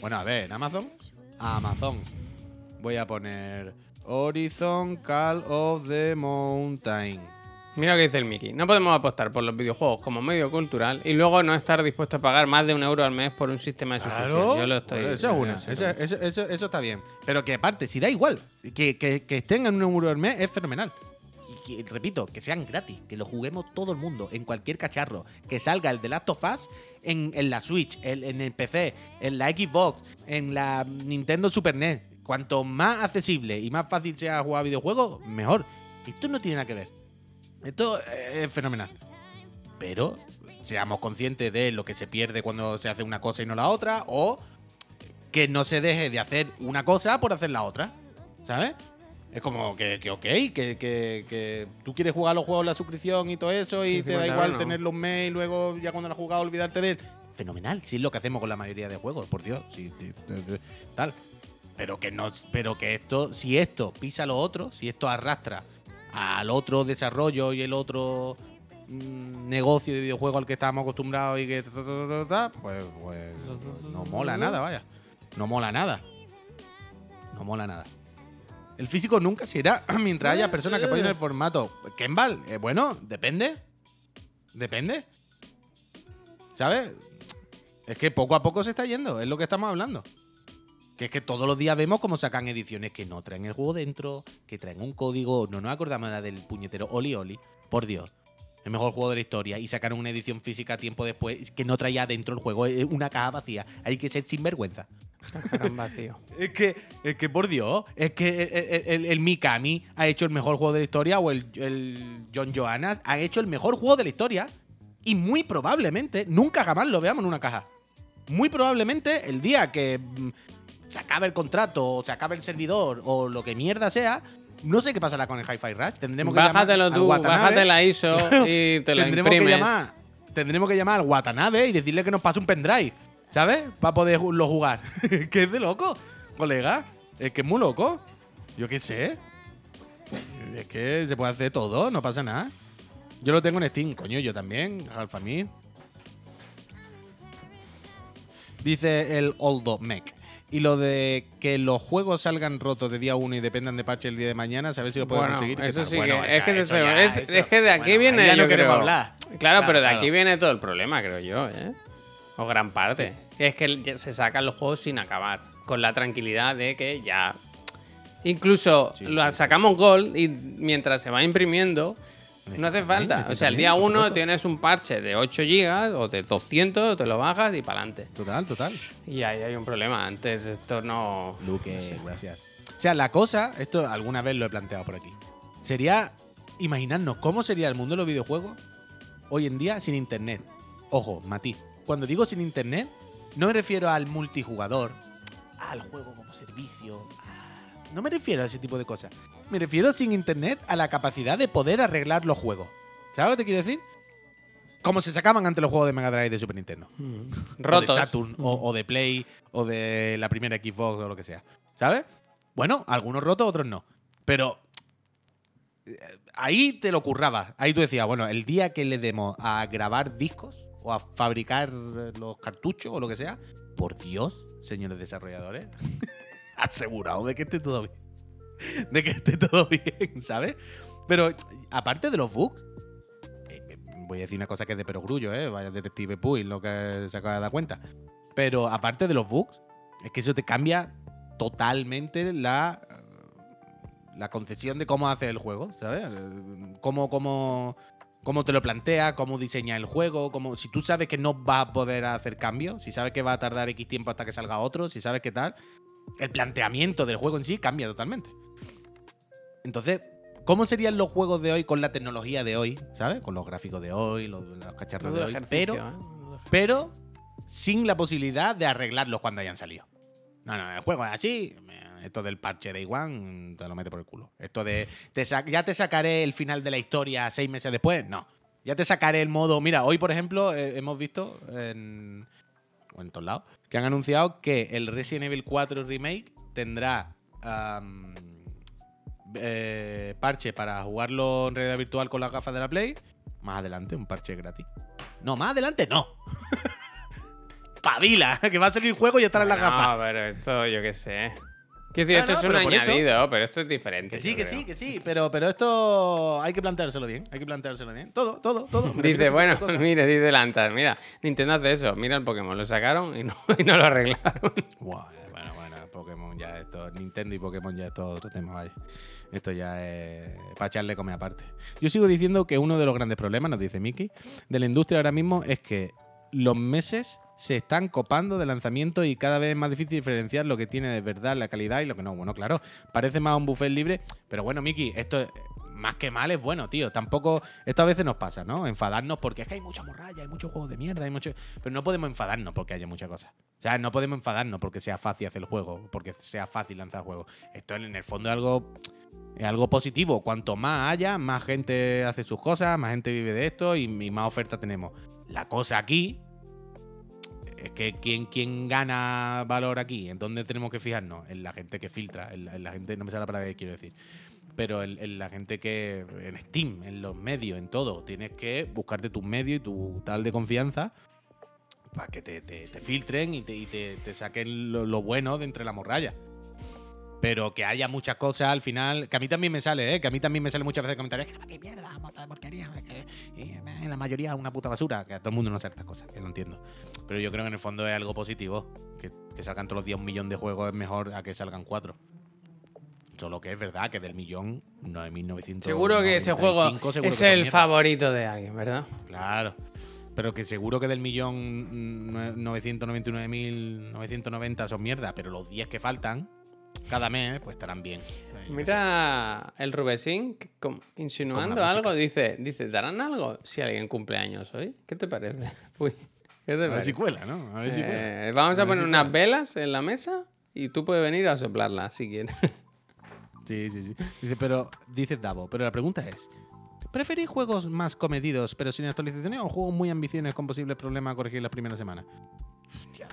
Bueno, a ver, en Amazon. Amazon. Voy a poner Horizon Call of the Mountain. Mira lo que dice el Mickey. No podemos apostar por los videojuegos como medio cultural y luego no estar dispuesto a pagar más de un euro al mes por un sistema de suscripción. Yo lo estoy. Bueno, eso es una. Eso, eso- eso- eso está bien. Pero que aparte, si da igual, que, que, que estén en un euro al mes es fenomenal. Repito, que sean gratis, que lo juguemos todo el mundo, en cualquier cacharro. Que salga el de Last of Us en, la Switch, en, el PC, en la Xbox, en la Nintendo Super NES. Cuanto más accesible y más fácil sea jugar videojuegos, mejor. Esto no tiene nada que ver. Esto es fenomenal. Pero seamos conscientes de lo que se pierde cuando se hace una cosa y no la otra, o que no se deje de hacer una cosa por hacer la otra. ¿Sabes? Es como que, que ok, que, que- que tú quieres jugar los juegos, la suscripción y todo eso, y Sí, te da 50 igual tenerlo un mes y luego ya cuando lo has jugado olvidarte de él. Fenomenal, si es lo que hacemos con la mayoría de juegos, por Dios. sí, tal. Pero que no, pero que esto, si esto pisa lo otro, si esto arrastra al otro desarrollo y el otro mm, negocio de videojuego al que estábamos acostumbrados y que pues, pues no mola nada, vaya. No mola nada. No mola nada. El físico nunca se irá mientras haya personas que apoyen el formato. Kembal, eh, bueno, depende. Depende. ¿Sabes? Es que poco a poco se está yendo, es lo que estamos hablando. Que es que todos los días vemos cómo sacan ediciones que no traen el juego dentro, que traen un código. No nos acordamos nada del puñetero Oli Oli. Por Dios. El mejor juego de la historia. Y sacaron una edición física tiempo después que no traía dentro el juego. Es una caja vacía. Hay que ser sinvergüenza. Dejarán vacío. Es que, es que por Dios, es que el, el- el- Mikami ha hecho el mejor juego de la historia o el, el John Johannes ha hecho el mejor juego de la historia y muy probablemente nunca jamás lo veamos en una caja. Muy probablemente el día que mm, se acabe el contrato o se acabe el servidor o lo que mierda sea, no sé qué pasará con el Hi-Fi Rush. Tendremos que Bájatelo llamar tú, bájate la ISO Claro, y te lo tendremos que llamar tendremos que llamar al Watanabe y decirle que nos pase un pendrive, ¿sabes? Para poderlo jugar. que es de loco, colega. Es que es muy loco. Yo qué sé. Es que se puede hacer todo, no pasa nada. Yo lo tengo en Steam, coño, yo también, Alfamir. Dice el Oldo Mech. Y lo de que los juegos salgan rotos de día 1 y dependan de parche el día de mañana, a ver si lo puedo Bueno, conseguir. eso sí Bueno, es que, se- eso ya, es, eso- es que de aquí bueno, viene ya no yo queremos creo- hablar. Claro, Claro, pero de claro. aquí viene todo el problema, creo yo, ¿eh? O gran parte. Es que se sacan los juegos sin acabar, con la tranquilidad de que ya incluso Sí, lo sacamos gol y mientras se va imprimiendo no hace falta. O sea, el día También, por 1 supuesto. tienes un parche de 8 GB o de 200, te lo bajas y para adelante. Total, total. Y ahí hay un problema. Antes esto no. Luque, gracias. O sea, la cosa, esto alguna vez lo he planteado por aquí, sería imaginarnos cómo sería el mundo de los videojuegos hoy en día sin internet. Ojo, matiz. Cuando digo sin internet, no me refiero al multijugador, al juego como servicio. a- No me refiero a ese tipo de cosas. Me refiero sin internet a la capacidad de poder arreglar los juegos. ¿Sabes lo que te quiero decir? Como se sacaban antes los juegos de Mega Drive y de Super Nintendo Rotos. o de Saturn, o, o de Play, o de la primera Xbox, o lo que sea. ¿Sabes? Bueno, algunos rotos, otros no. Pero eh, ahí te lo currabas. Ahí tú decías, bueno, el día que le demos a grabar discos o a fabricar los cartuchos o lo que sea, por Dios, señores desarrolladores, asegurado de que esté todo bien. De que esté todo bien, ¿sabes? Pero aparte de los bugs, eh, eh, voy a decir una cosa que es de perogrullo, ¿eh? Vaya detective Puy, lo que se acaba de dar cuenta. Pero aparte de los bugs, es que eso te cambia totalmente la, la concepción de cómo hace el juego, ¿sabes? Eh, Cómo, cómo, cómo te lo plantea, cómo diseña el juego, cómo, si tú sabes que no vas a poder hacer cambios, si sabes que va a tardar X tiempo hasta que salga otro, si sabes que tal, el planteamiento del juego en sí cambia totalmente. Entonces, ¿Cómo serían los juegos de hoy con la tecnología de hoy? ¿Sabes? Con los gráficos de hoy, los, los cacharros de hoy. Pero, ¿eh? Pero sin la posibilidad de arreglarlos cuando hayan salido. No, no, el juego es así. Esto del parche de One te lo mete por el culo. Esto de te ya te sacaré el final de la historia seis meses después. No. Ya te sacaré el modo. Mira, hoy, por ejemplo, eh, hemos visto en, o en todos lados que han anunciado que el Resident Evil 4 Remake tendrá eh, parche para jugarlo en realidad virtual con las gafas de la Play. Más adelante, un parche gratis. No, más adelante no. Pavila, que va a salir el juego y estarán las No, gafas. pero esto yo qué sé. Quiero decir, Ah, esto no, es un eso- añadido, pero esto es diferente. Que sí, que creo. sí, que sí, pero, pero esto hay que planteárselo bien, hay que planteárselo bien. Todo, todo, todo. Dice, bueno, mire, dice Lantas, mira, Nintendo hace eso, mira el Pokémon, lo sacaron y no, y no lo arreglaron. Buah, eh, bueno, bueno, Pokémon ya esto, Nintendo y Pokémon ya es todo otro tema, vaya. Esto ya es para echarle come aparte. Yo sigo diciendo que uno de los grandes problemas, nos dice Mickey, de la industria ahora mismo es que los meses se están copando de lanzamiento y cada vez es más difícil diferenciar lo que tiene de verdad la calidad y lo que no. Bueno, claro, parece más un buffet libre, pero bueno, Mickey, esto es- más que mal es bueno, tío. Tampoco, esto a veces nos pasa, ¿no? Enfadarnos porque es que hay mucha morralla, hay muchos juegos de mierda, hay mucho... Pero no podemos enfadarnos porque haya muchas cosas. O sea, no podemos enfadarnos porque sea fácil hacer el juego, porque sea fácil lanzar juegos. Esto en el fondo es algo, es algo positivo. Cuanto más haya, más gente hace sus cosas, más gente vive de esto y, y más oferta tenemos. La cosa aquí es que ¿quién, quién gana valor aquí? ¿En dónde tenemos que fijarnos? En la gente que filtra, en la, en la gente, no me sale la palabra que quiero decir, pero en, la gente que, en Steam, en los medios, en todo, tienes que buscarte tus medios y tu tal de confianza para que te, te- filtren y te, y te saquen lo, lo bueno de entre la morralla. Pero que haya muchas cosas al final, que a mí también me sale, ¿eh? que a mí también me sale muchas veces comentarios, "Es que qué mierda, mota de porquería, que- y, eh, la mayoría es una puta basura, que a todo el mundo no sabe estas cosas, que lo entiendo. Pero yo creo que en el fondo es algo positivo, que, que salgan todos los días un millón de juegos es mejor a que salgan cuatro. Solo que es verdad que del millón, 9.900. Seguro que ese juego es el favorito de alguien, ¿verdad? Claro. Pero que seguro que del millón mm, nue- 999.990 son mierda, pero los 10 que faltan cada mes, pues estarán bien. Mira el Rubesín insinuando algo, dice, dice, ¿darán algo si alguien cumple años hoy? ¿Qué te parece? Uy, ¿qué te A ver parece? si cuela, ¿no? A ver si cuela. Eh, vamos a ver poner si unas cuela. velas en la mesa y tú puedes venir a soplarlas si quieres. Sí, sí, sí. Dice, pero, dice Davo, pero la pregunta es: ¿preferís juegos más comedidos pero sin actualizaciones o juegos muy ambiciosos con posibles problemas a corregir las primeras semanas? Hostia.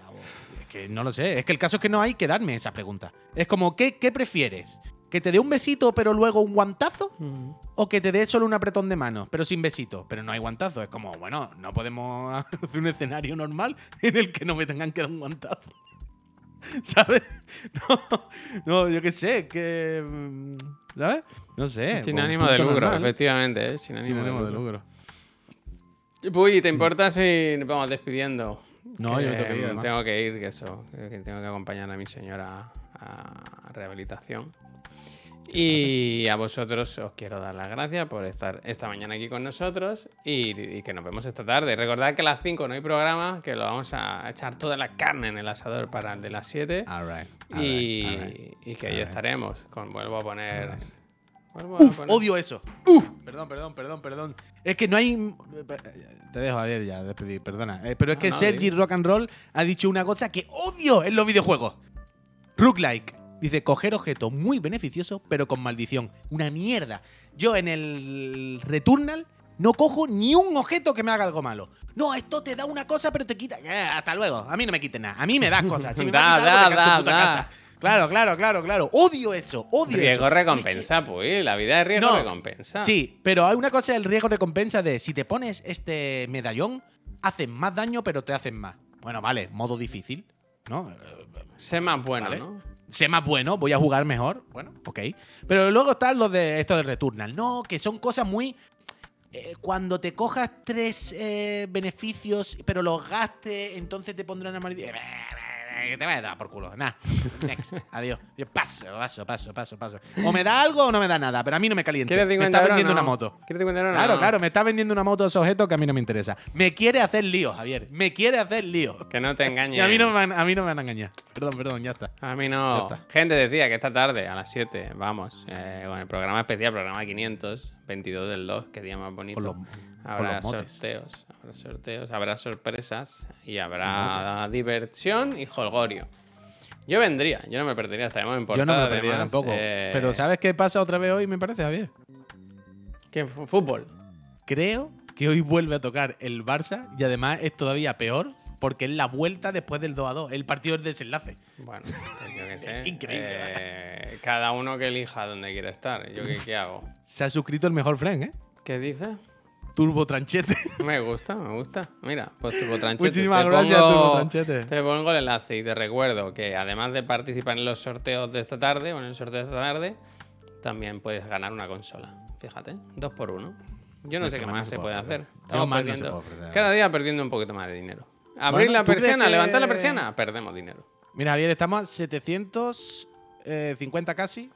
Es que no lo sé. Es que el caso es que no hay que darme esa pregunta. Es como, ¿qué, qué prefieres? ¿Que te dé un besito pero luego un guantazo? Mm. O que te dé solo un apretón de mano, pero sin besito, pero no hay guantazo. Es como, bueno, no podemos hacer un escenario normal en el que no me tengan que dar un guantazo. ¿Sabes? No, no yo qué sé, que. mm, ¿Sabes? No sé. Sin pues, ánimo punto de lucro, normal. efectivamente, ¿eh? Sin ánimo, Sin ánimo de de lucro. lucro. Uy, ¿te importa si nos vamos despidiendo? No, Que, yo me tengo que ir, tengo que ir, que eso, que tengo que acompañar a mi señora a rehabilitación. Y a vosotros os quiero dar las gracias por estar esta mañana aquí con nosotros y, y que nos vemos esta tarde. Recordad que a las 5 no hay programa, que lo vamos a echar toda la carne en el asador para el de las 7 All right, all y, right, all right. y que ahí estaremos. Con, vuelvo a poner... Vuelvo a Uf, poner- odio eso. Perdón, perdón, perdón, perdón. Es que no hay. Te dejo, Javier, ya, despedir, perdona. Eh, pero es No, que no, Sergi. Rock and Roll ha dicho una cosa que odio en los videojuegos. Rook-like. Dice, coger objeto muy beneficioso, pero con maldición. Una mierda. Yo en el Returnal no cojo ni un objeto que me haga algo malo. No, esto te da una cosa, pero te quita. Eh, hasta luego. A mí no me quite nada. A mí me das cosas. Si me Da, a da, da, da. Claro, claro, claro, claro. Odio eso. Odio Riesgo eso. recompensa, pues. La vida es riesgo No, recompensa. Sí, pero hay una cosa, el riesgo recompensa de si te pones este medallón, hacen más daño, pero te hacen más. Bueno, vale, modo difícil, ¿no? Sé más bueno, Vale. ¿no? Sé más bueno, voy a jugar mejor. Bueno, ok. Pero luego están los de esto del Returnal. No, que son cosas muy. eh, cuando te cojas tres eh, beneficios, pero los gastes, entonces te pondrán a maldición. que te vaya a dar por culo. Nah, next. Adiós. Yo paso, paso, paso, paso, paso. O me da algo o no me da nada, pero a mí no me calienta. ¿Quieres Me 50 está vendiendo No. una moto. ¿Quieres 50 euros? Claro, No. claro, me está vendiendo una moto ese objeto que a mí no me interesa. Me quiere hacer lío, Javier. Me quiere hacer lío. Que no te engañes. Y a mí no me van, a mí no me van a engañar. Perdón, perdón, ya está. A mí no. Gente decía que esta tarde, a las 7, vamos, eh, con el programa especial, programa 500, 22 del 2, que día más bonito. Con los, con los sorteos, habrá sorteos, habrá sorpresas y habrá diversión y holgorio. Yo vendría, yo no me perdería, estaremos en Yo no portada. me perdería además, tampoco. eh, Pero ¿sabes qué pasa otra vez hoy, me parece, Javier? ¿Qué? ¿Fútbol? Creo que hoy vuelve a tocar el Barça y además es todavía peor porque es la vuelta después del 2 a 2. El partido es desenlace. Bueno, pues yo qué sé. Increíble, Eh, cada uno que elija donde quiere estar. ¿Yo qué, qué hago? Se ha suscrito el mejor friend, ¿eh? ¿Qué dices? Turbo Tranchete. Me gusta, me gusta. Mira, pues Turbo Tranchete. Muchísimas te gracias, pongo- Turbo Tranchete. Te pongo el enlace y te recuerdo que además de participar en los sorteos de esta tarde o en el sorteo de esta tarde, también puedes ganar una consola. Fíjate, dos por uno. Yo no Pues sé qué más se puede hacer. Estamos más no se perdiendo. puede cada día perdiendo un poquito más de dinero. Abrir Bueno, la ¿tú crees persiana, que- levantar la persiana, perdemos dinero. Mira, Javier, estamos a 750 casi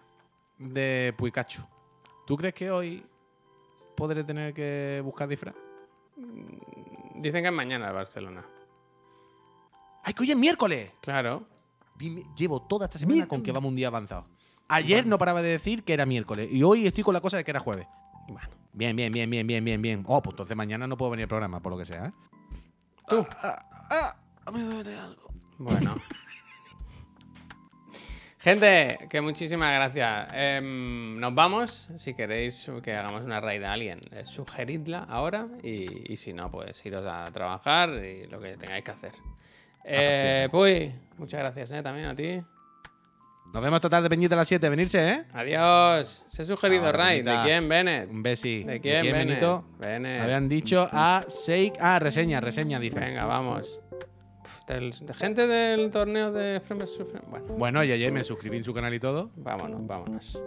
de Puicachu. ¿Tú crees que hoy podré tener que buscar disfraz? Dicen que es mañana el Barcelona. ¡Ay, que hoy es miércoles! Claro. Llevo toda esta semana con que vamos un día avanzado. Ayer no paraba de decir que era miércoles y hoy estoy con la cosa de que era jueves. Bueno. Bien, bien, bien, bien, bien, bien, bien. Oh, pues entonces mañana no puedo venir al programa, por lo que sea, ¿eh? Tú. Ah, me duele algo. Bueno. Gente, que muchísimas gracias. Em, nos vamos. Si queréis que hagamos una raid a alguien, eh, sugeridla ahora. Y, y si no, pues iros a trabajar y lo que tengáis que hacer. Eh, pues, muchas gracias eh, también a ti. Nos vemos esta tarde, Peñita, a las 7. Venirse, ¿eh? Adiós. Se ha sugerido raid. ¿De quién, Bennett? Un besi. ¿De quién, Bennett? Benito? Bennett. Habían dicho a Seik. Ah, reseña, reseña, dice. Venga, vamos de gente del torneo de Frame Bueno. bueno, y ayer me suscribí en su canal y todo. Vámonos, vámonos.